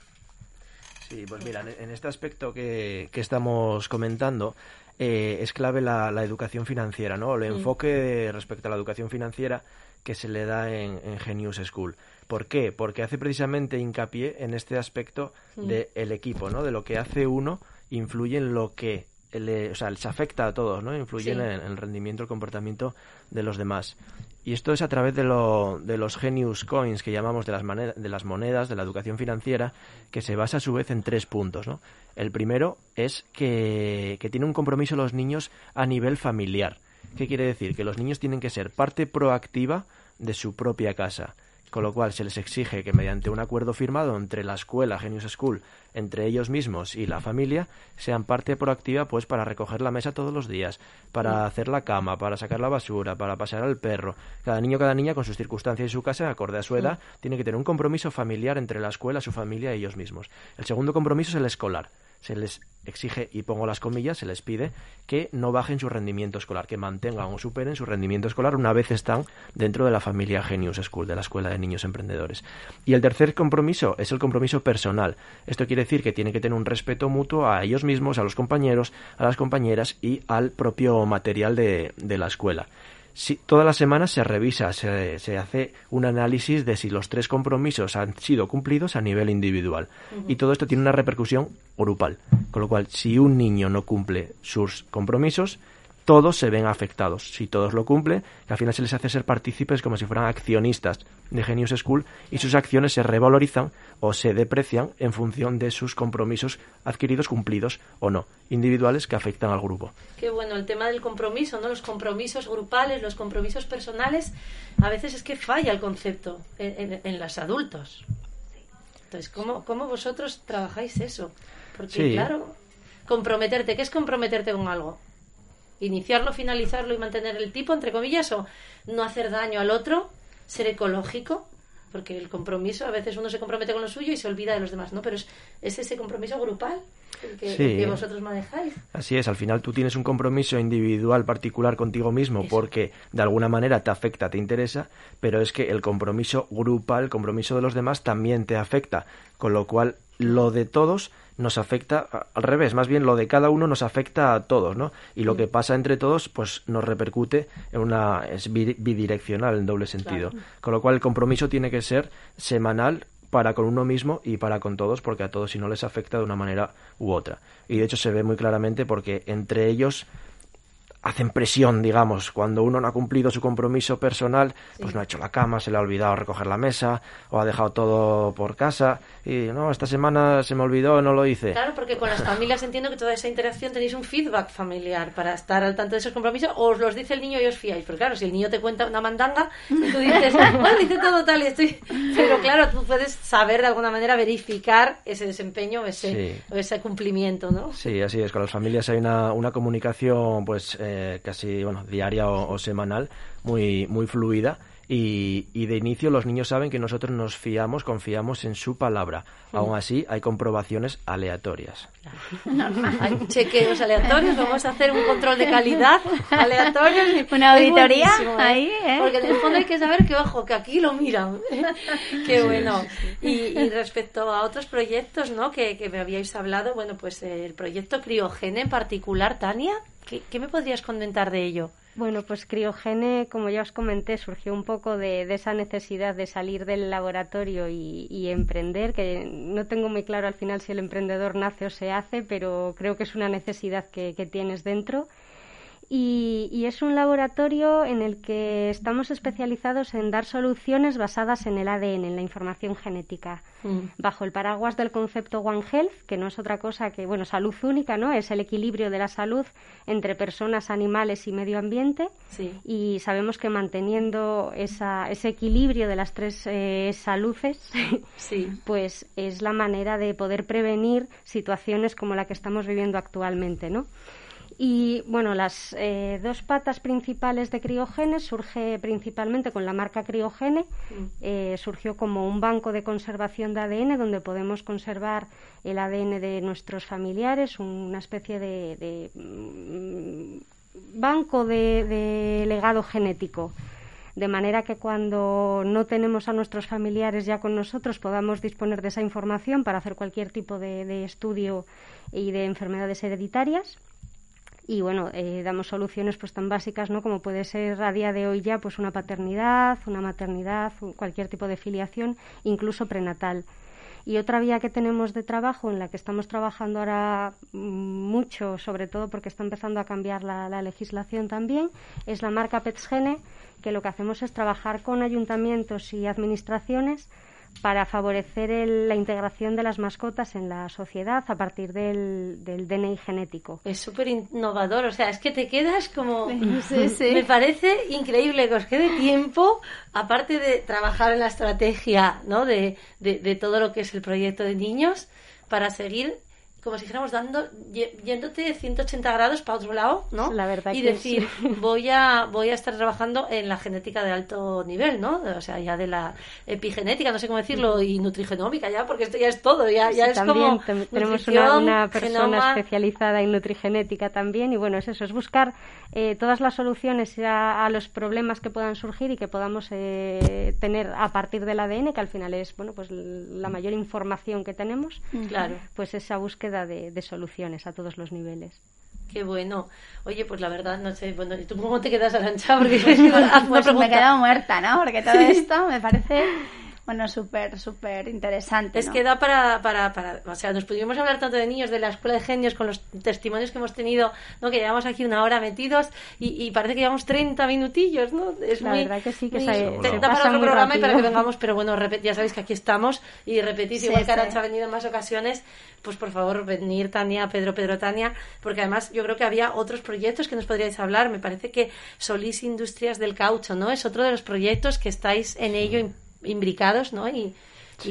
Sí, pues mira, en este aspecto que, estamos comentando, eh, es clave la, educación financiera, ¿no? El mm. enfoque respecto a la educación financiera que se le da en, Genius School. ¿Por qué? Porque hace precisamente hincapié en este aspecto mm. del equipo, ¿no? De lo que hace uno influye en lo que o sea, les afecta a todos, ¿no? Influyen en, el rendimiento, el comportamiento de los demás. Y esto es a través de, lo, de los Genius Coins que llamamos de las, de las monedas, de la educación financiera, que se basa a su vez en tres puntos, ¿no? El primero es que, que tiene un compromiso los niños a nivel familiar. ¿Qué quiere decir? Que los niños tienen que ser parte proactiva de su propia casa con lo cual se les exige que mediante un acuerdo firmado entre la escuela Genius School, entre ellos mismos y la familia, sean parte proactiva pues para recoger la mesa todos los días, para hacer la cama, para sacar la basura, para pasear al perro. Cada niño, cada niña con sus circunstancias y su casa, acorde a su edad, tiene que tener un compromiso familiar entre la escuela, su familia y ellos mismos. El segundo compromiso es el escolar se les exige, y pongo las comillas, se les pide que no bajen su rendimiento escolar, que mantengan o superen su rendimiento escolar una vez están dentro de la familia Genius School, de la Escuela de Niños Emprendedores. Y el tercer compromiso es el compromiso personal. Esto quiere decir que tienen que tener un respeto mutuo a ellos mismos, a los compañeros, a las compañeras y al propio material de, de la escuela si, todas las semanas se revisa, se, se, hace un análisis de si los tres compromisos han sido cumplidos a nivel individual. Y todo esto tiene una repercusión grupal. Con lo cual, si un niño no cumple sus compromisos, todos se ven afectados. Si todos lo cumplen, al final se les hace ser partícipes como si fueran accionistas de Genius School y sus acciones se revalorizan o se deprecian en función de sus compromisos adquiridos, cumplidos o no, individuales que afectan al grupo. Qué bueno, el tema del compromiso, ¿no? Los compromisos grupales, los compromisos personales, a veces es que falla el concepto en, los adultos. Entonces, ¿cómo, ¿cómo vosotros trabajáis eso? Porque, claro, comprometerte, ¿qué es comprometerte con algo? Iniciarlo, finalizarlo y mantener el tipo, entre comillas, o no hacer daño al otro, ser ecológico, porque el compromiso, a veces uno se compromete con lo suyo y se olvida de los demás, ¿no? Pero es, ese compromiso grupal el que, vosotros manejáis. Así es, al final tú tienes un compromiso individual particular contigo mismo porque de alguna manera te afecta, te interesa, pero es que el compromiso grupal, el compromiso de los demás también te afecta, con lo cual lo de todos nos afecta al revés, más bien lo de cada uno nos afecta a todos, ¿no? Y lo que pasa entre todos, pues nos repercute en una es bidireccional en doble sentido. Con lo cual el compromiso tiene que ser semanal para con uno mismo y para con todos, porque a todos si no les afecta de una manera u otra. Y de hecho se ve muy claramente porque entre ellos hacen presión, digamos, cuando uno no ha cumplido su compromiso personal, pues no ha hecho la cama, se le ha olvidado recoger la mesa o ha dejado todo por casa y no, esta semana se me olvidó, no lo hice. Claro, porque con las familias entiendo que toda esa interacción tenéis un feedback familiar para estar al tanto de esos compromisos o os los dice el niño y os fiáis. Pero claro, si el niño te cuenta una mandanga, tú dices, bueno, dice todo tal y estoy... Pero claro, tú puedes saber de alguna manera verificar ese desempeño, ese, ese cumplimiento, ¿no? Sí, así es. Con las familias hay una, una comunicación, pues... Eh, eh, casi bueno diaria o, semanal muy muy fluida y, y, de inicio los niños saben que nosotros nos fiamos, confiamos en su palabra. Aún así, hay comprobaciones aleatorias. Hay chequeos aleatorios, vamos a hacer un control de calidad aleatorio. Una auditoría ahí, ¿eh? Porque en el fondo hay que saber que, ojo, que aquí lo miran. Qué bueno. Y, respecto a otros proyectos, ¿no? Que, que me habíais hablado, bueno, pues el proyecto Criogene en particular, Tania, ¿qué, me podrías comentar de ello? Bueno, pues Criogene, como ya os comenté, surgió un poco de, esa necesidad de salir del laboratorio y, emprender, que no tengo muy claro al final si el emprendedor nace o se hace, pero creo que es una necesidad que tienes dentro. Y, es un laboratorio en el que estamos especializados en dar soluciones basadas en el ADN, en la información genética, mm. bajo el paraguas del concepto One Health, que no es otra cosa que, bueno, salud única, ¿no? Es el equilibrio de la salud entre personas, animales y medio ambiente. Y sabemos que manteniendo ese equilibrio de las tres eh, saludes, pues es la manera de poder prevenir situaciones como la que estamos viviendo actualmente, ¿no? Y bueno, las eh, dos patas principales de Criogenes surge principalmente con la marca Criogene. Mm. Eh, surgió como un banco de conservación de ADN donde podemos conservar el ADN de nuestros familiares, una especie de, mm, banco de, legado genético de manera que cuando no tenemos a nuestros familiares ya con nosotros podamos disponer de esa información para hacer cualquier tipo de estudio y de enfermedades hereditarias y bueno, eh, damos soluciones pues tan básicas ¿no? como puede ser a día de hoy ya pues una paternidad, una maternidad, cualquier tipo de filiación, incluso prenatal. Y otra vía que tenemos de trabajo, en la que estamos trabajando ahora mm, mucho, sobre todo porque está empezando a cambiar la, la legislación también, es la marca PETSGENE, que lo que hacemos es trabajar con ayuntamientos y administraciones para favorecer la integración de las mascotas en la sociedad a partir del, del DNI genético. Es súper innovador, o sea, es que te quedas como... Me parece increíble que os quede tiempo, aparte de trabajar en la estrategia ¿no? de, de todo lo que es el proyecto de niños, para seguir como si dijéramos dando yéndote 180 grados para otro lado, ¿no? La verdad y decir, voy a voy a estar trabajando en la genética de alto nivel, ¿no? O sea, ya de la epigenética, no sé cómo decirlo, y nutrigenómica ya, porque esto ya es todo, ya, ya es también tenemos una, persona especializada en nutrigenética también y bueno, es eso, es buscar eh, todas las soluciones a, los problemas que puedan surgir y que podamos eh, tener a partir del ADN, que al final es, bueno, pues la mayor información que tenemos. Claro. Pues esa búsqueda de, soluciones a todos los niveles. Qué bueno. Oye, pues la verdad, no sé, bueno, ¿tú cómo te quedas, Arancha? Porque pues me he quedado muerta, ¿no? Porque todo esto me parece bueno, súper, súper interesante. Es que da para, para, para, o sea, nos pudimos hablar tanto de niños de la escuela de genios con los testimonios que hemos tenido, ¿no? Que llevamos aquí una hora metidos y, parece que llevamos 30 minutillos, ¿no? Es la verdad que sí, que se, se da para otro programa y para que vengamos, pero bueno, ya sabéis que aquí estamos y repetís, igual que Arancha ha venido en más ocasiones, pues por favor, venir Tania, Pedro, Pedro, Tania, porque además yo creo que había otros proyectos que nos podríais hablar. Me parece que Solís Industrias del Caucho, ¿no? Es otro de los proyectos que estáis en ello imbricados, ¿no? Y,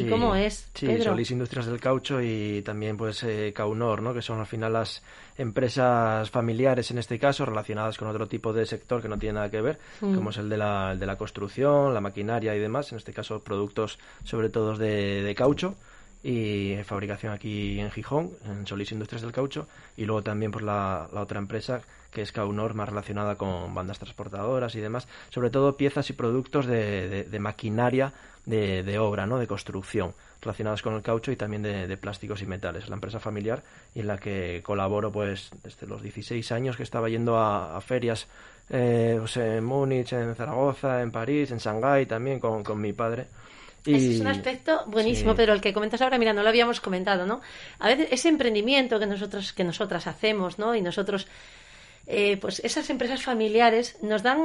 cómo es. Sí, Solís Industrias del Caucho y también pues eh, Caunor, ¿no? Que son al final las empresas familiares en este caso relacionadas con otro tipo de sector que no tiene nada que ver, mm. como es el de, la, de la construcción, la maquinaria y demás. En este caso productos sobre todo de, de caucho y fabricación aquí en Gijón, en Solís Industrias del Caucho, y luego también por la, la, otra empresa que es Caunor, más relacionada con bandas transportadoras y demás, sobre todo piezas y productos de, de, maquinaria de, de, obra, ¿no? de construcción, relacionados con el caucho y también de, plásticos y metales. La empresa familiar y en la que colaboro pues desde los 16 años que estaba yendo a, ferias eh, pues, en Múnich, en Zaragoza, en París, en Shanghái también con, con mi padre es un aspecto buenísimo, pero el que comentas ahora, mira, no lo habíamos comentado, ¿no? A veces ese emprendimiento que nosotros que nosotras hacemos, ¿no? Y nosotros eh, pues esas empresas familiares nos dan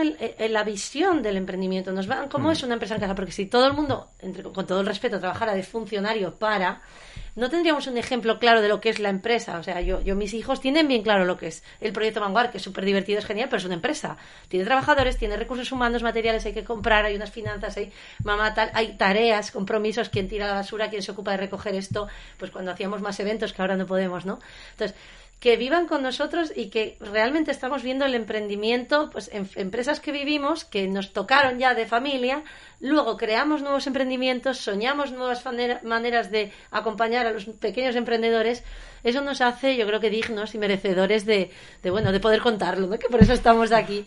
la visión del emprendimiento, nos van cómo mm. es una empresa en casa, porque si todo el mundo, con todo el respeto, trabajara de funcionario para, no tendríamos un ejemplo claro de lo que es la empresa. O sea, yo, yo mis hijos tienen bien claro lo que es el proyecto Vanguard, que es súper divertido, es genial, pero es una empresa. Tiene trabajadores, tiene recursos humanos, materiales, hay que comprar, hay unas finanzas, hay mamá tal, hay tareas, compromisos, quién tira la basura, quién se ocupa de recoger esto, pues cuando hacíamos más eventos que ahora no podemos, ¿no? Entonces, que vivan con nosotros y que realmente estamos viendo el emprendimiento pues en empresas que vivimos que nos tocaron ya de familia luego creamos nuevos emprendimientos soñamos nuevas maneras de acompañar a los pequeños emprendedores. Eso nos hace yo creo que dignos y merecedores de, de bueno de poder contarlo ¿no? que por eso estamos aquí.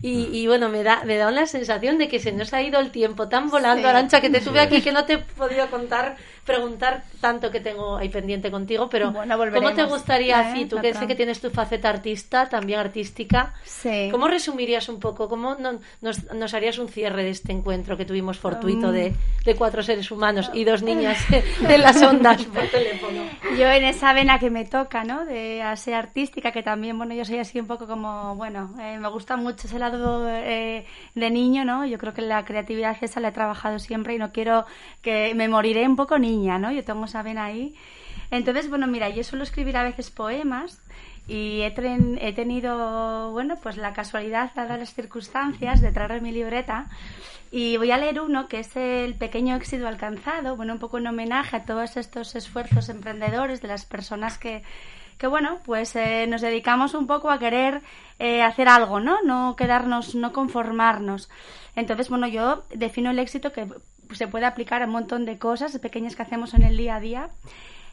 Y, y, bueno me da me da una sensación de que se nos ha ido el tiempo tan volando Arancha que te tuve aquí que no te he podido contar preguntar tanto que tengo ahí pendiente contigo, pero ¿cómo te gustaría, así, tú que sé que tienes tu faceta artista, también artística, sí. ¿cómo resumirías un poco, cómo nos, nos, harías un cierre de este encuentro que tuvimos fortuito de, um. de, cuatro seres humanos y dos niñas de las ondas por teléfono? Yo en esa vena que me toca, ¿no? De ser artística, que también, bueno, yo soy así un poco como, bueno, eh, me gusta mucho ese lado eh, de niño, ¿no? Yo creo que la creatividad esa la he trabajado siempre y no quiero que me moriré un poco ni ¿no? Yo tengo esa vena ahí. Entonces, bueno, mira, yo suelo escribir a veces poemas y he, he tenido, bueno, pues la casualidad, dadas las circunstancias, de traer mi libreta y voy a leer uno que es el pequeño éxito alcanzado, bueno, un poco en homenaje a todos estos esfuerzos emprendedores de las personas que, que bueno, pues eh, nos dedicamos un poco a querer eh, hacer algo, ¿no? No quedarnos, no conformarnos. Entonces, bueno, yo defino el éxito que se puede aplicar a un montón de cosas pequeñas que hacemos en el día a día,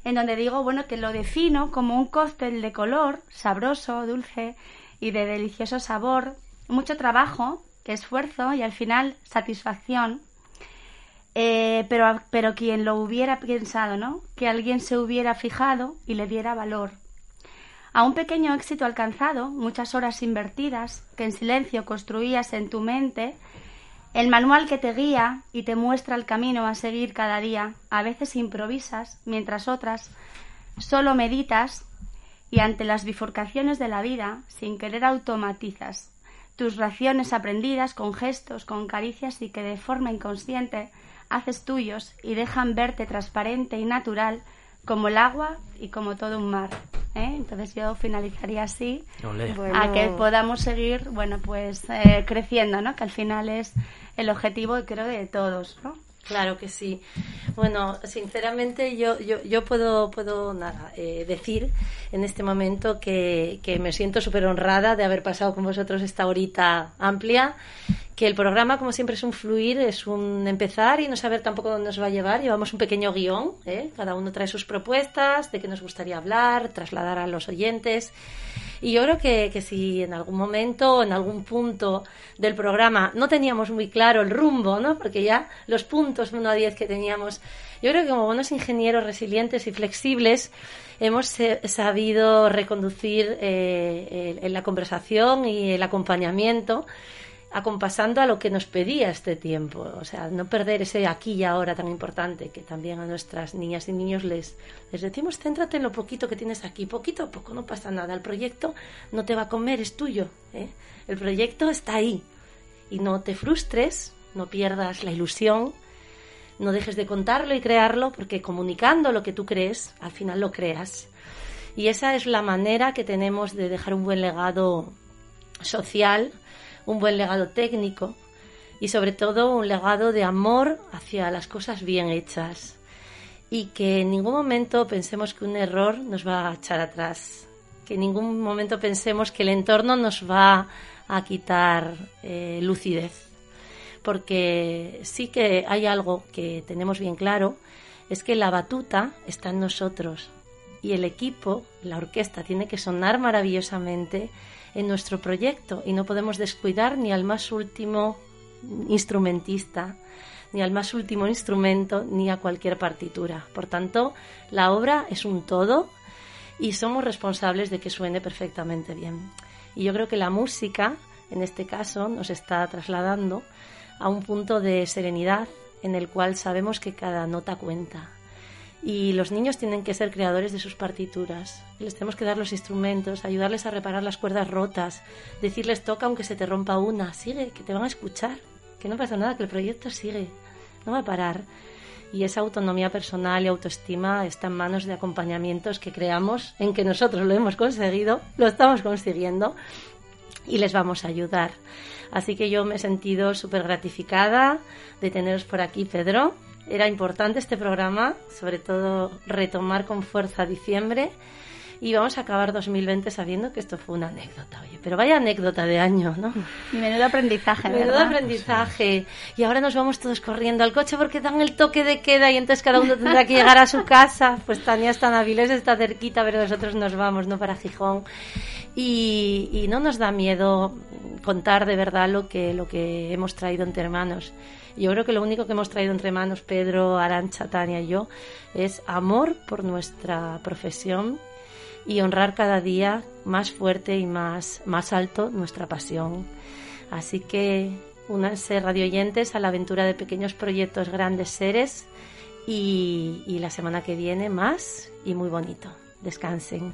en donde digo, bueno, que lo defino como un cóctel de color, sabroso, dulce y de delicioso sabor, mucho trabajo, esfuerzo y al final satisfacción. Eh, pero, pero quien lo hubiera pensado, ¿no? Que alguien se hubiera fijado y le diera valor. A un pequeño éxito alcanzado, muchas horas invertidas, que en silencio construías en tu mente, el manual que te guía y te muestra el camino a seguir cada día. A veces improvisas, mientras otras solo meditas y ante las bifurcaciones de la vida, sin querer automatizas tus raciones aprendidas con gestos, con caricias y que de forma inconsciente haces tuyos y dejan verte transparente y natural como el agua y como todo un mar. ¿Eh? Entonces yo finalizaría así, a que podamos seguir, bueno, pues eh, creciendo, ¿no? Que al final es el objetivo, creo, de todos, ¿no? Claro que sí. Bueno, sinceramente yo, yo, yo puedo, puedo nada, eh, decir en este momento que, que me siento súper honrada de haber pasado con vosotros esta horita amplia que el programa, como siempre, es un fluir, es un empezar y no saber tampoco dónde nos va a llevar. Llevamos un pequeño guion, ¿eh? cada uno trae sus propuestas, de qué nos gustaría hablar, trasladar a los oyentes. Y yo creo que, que si en algún momento, en algún punto del programa no teníamos muy claro el rumbo, ¿no? Porque ya los puntos 1 a 10 que teníamos, yo creo que como buenos ingenieros resilientes y flexibles, hemos sabido reconducir eh, la conversación y el acompañamiento acompasando a lo que nos pedía este tiempo, o sea, no perder ese aquí y ahora tan importante que también a nuestras niñas y niños les, les decimos, céntrate en lo poquito que tienes aquí, poquito a poco, no pasa nada, el proyecto no te va a comer, es tuyo, ¿eh? el proyecto está ahí y no te frustres, no pierdas la ilusión, no dejes de contarlo y crearlo, porque comunicando lo que tú crees, al final lo creas. Y esa es la manera que tenemos de dejar un buen legado social, un buen legado técnico y sobre todo un legado de amor hacia las cosas bien hechas. Y que en ningún momento pensemos que un error nos va a echar atrás, que en ningún momento pensemos que el entorno nos va a quitar eh, lucidez, porque sí que hay algo que tenemos bien claro, es que la batuta está en nosotros y el equipo, la orquesta, tiene que sonar maravillosamente en nuestro proyecto y no podemos descuidar ni al más último instrumentista, ni al más último instrumento, ni a cualquier partitura. Por tanto, la obra es un todo y somos responsables de que suene perfectamente bien. Y yo creo que la música, en este caso, nos está trasladando a un punto de serenidad en el cual sabemos que cada nota cuenta, y los niños tienen que ser creadores de sus partituras. Les tenemos que dar los instrumentos, ayudarles a reparar las cuerdas rotas, decirles toca aunque se te rompa una, sigue, que te van a escuchar, que no pasa nada, que el proyecto sigue, no va a parar. Y esa autonomía personal y autoestima está en manos de acompañamientos que creamos en que nosotros lo hemos conseguido, lo estamos consiguiendo y les vamos a ayudar. Así que yo me he sentido súper gratificada de teneros por aquí, Pedro era importante este programa, sobre todo retomar con fuerza diciembre y vamos a acabar 2020 sabiendo que esto fue una anécdota, oye, pero vaya anécdota de año, ¿no? Y menudo aprendizaje, Menudo aprendizaje. Y ahora nos vamos todos corriendo al coche porque dan el toque de queda y entonces cada uno tendrá que llegar a su casa. Pues Tania está en Avilés, está cerquita, pero nosotros nos vamos, ¿no? Para Gijón. Y, y no nos da miedo contar de verdad lo que, lo que hemos traído entre manos. Yo creo que lo único que hemos traído entre manos, Pedro, Arancha, Tania y yo, es amor por nuestra profesión y honrar cada día más fuerte y más, más alto nuestra pasión. Así que únanse radioyentes a la aventura de pequeños proyectos grandes seres y, y la semana que viene más y muy bonito. Descansen.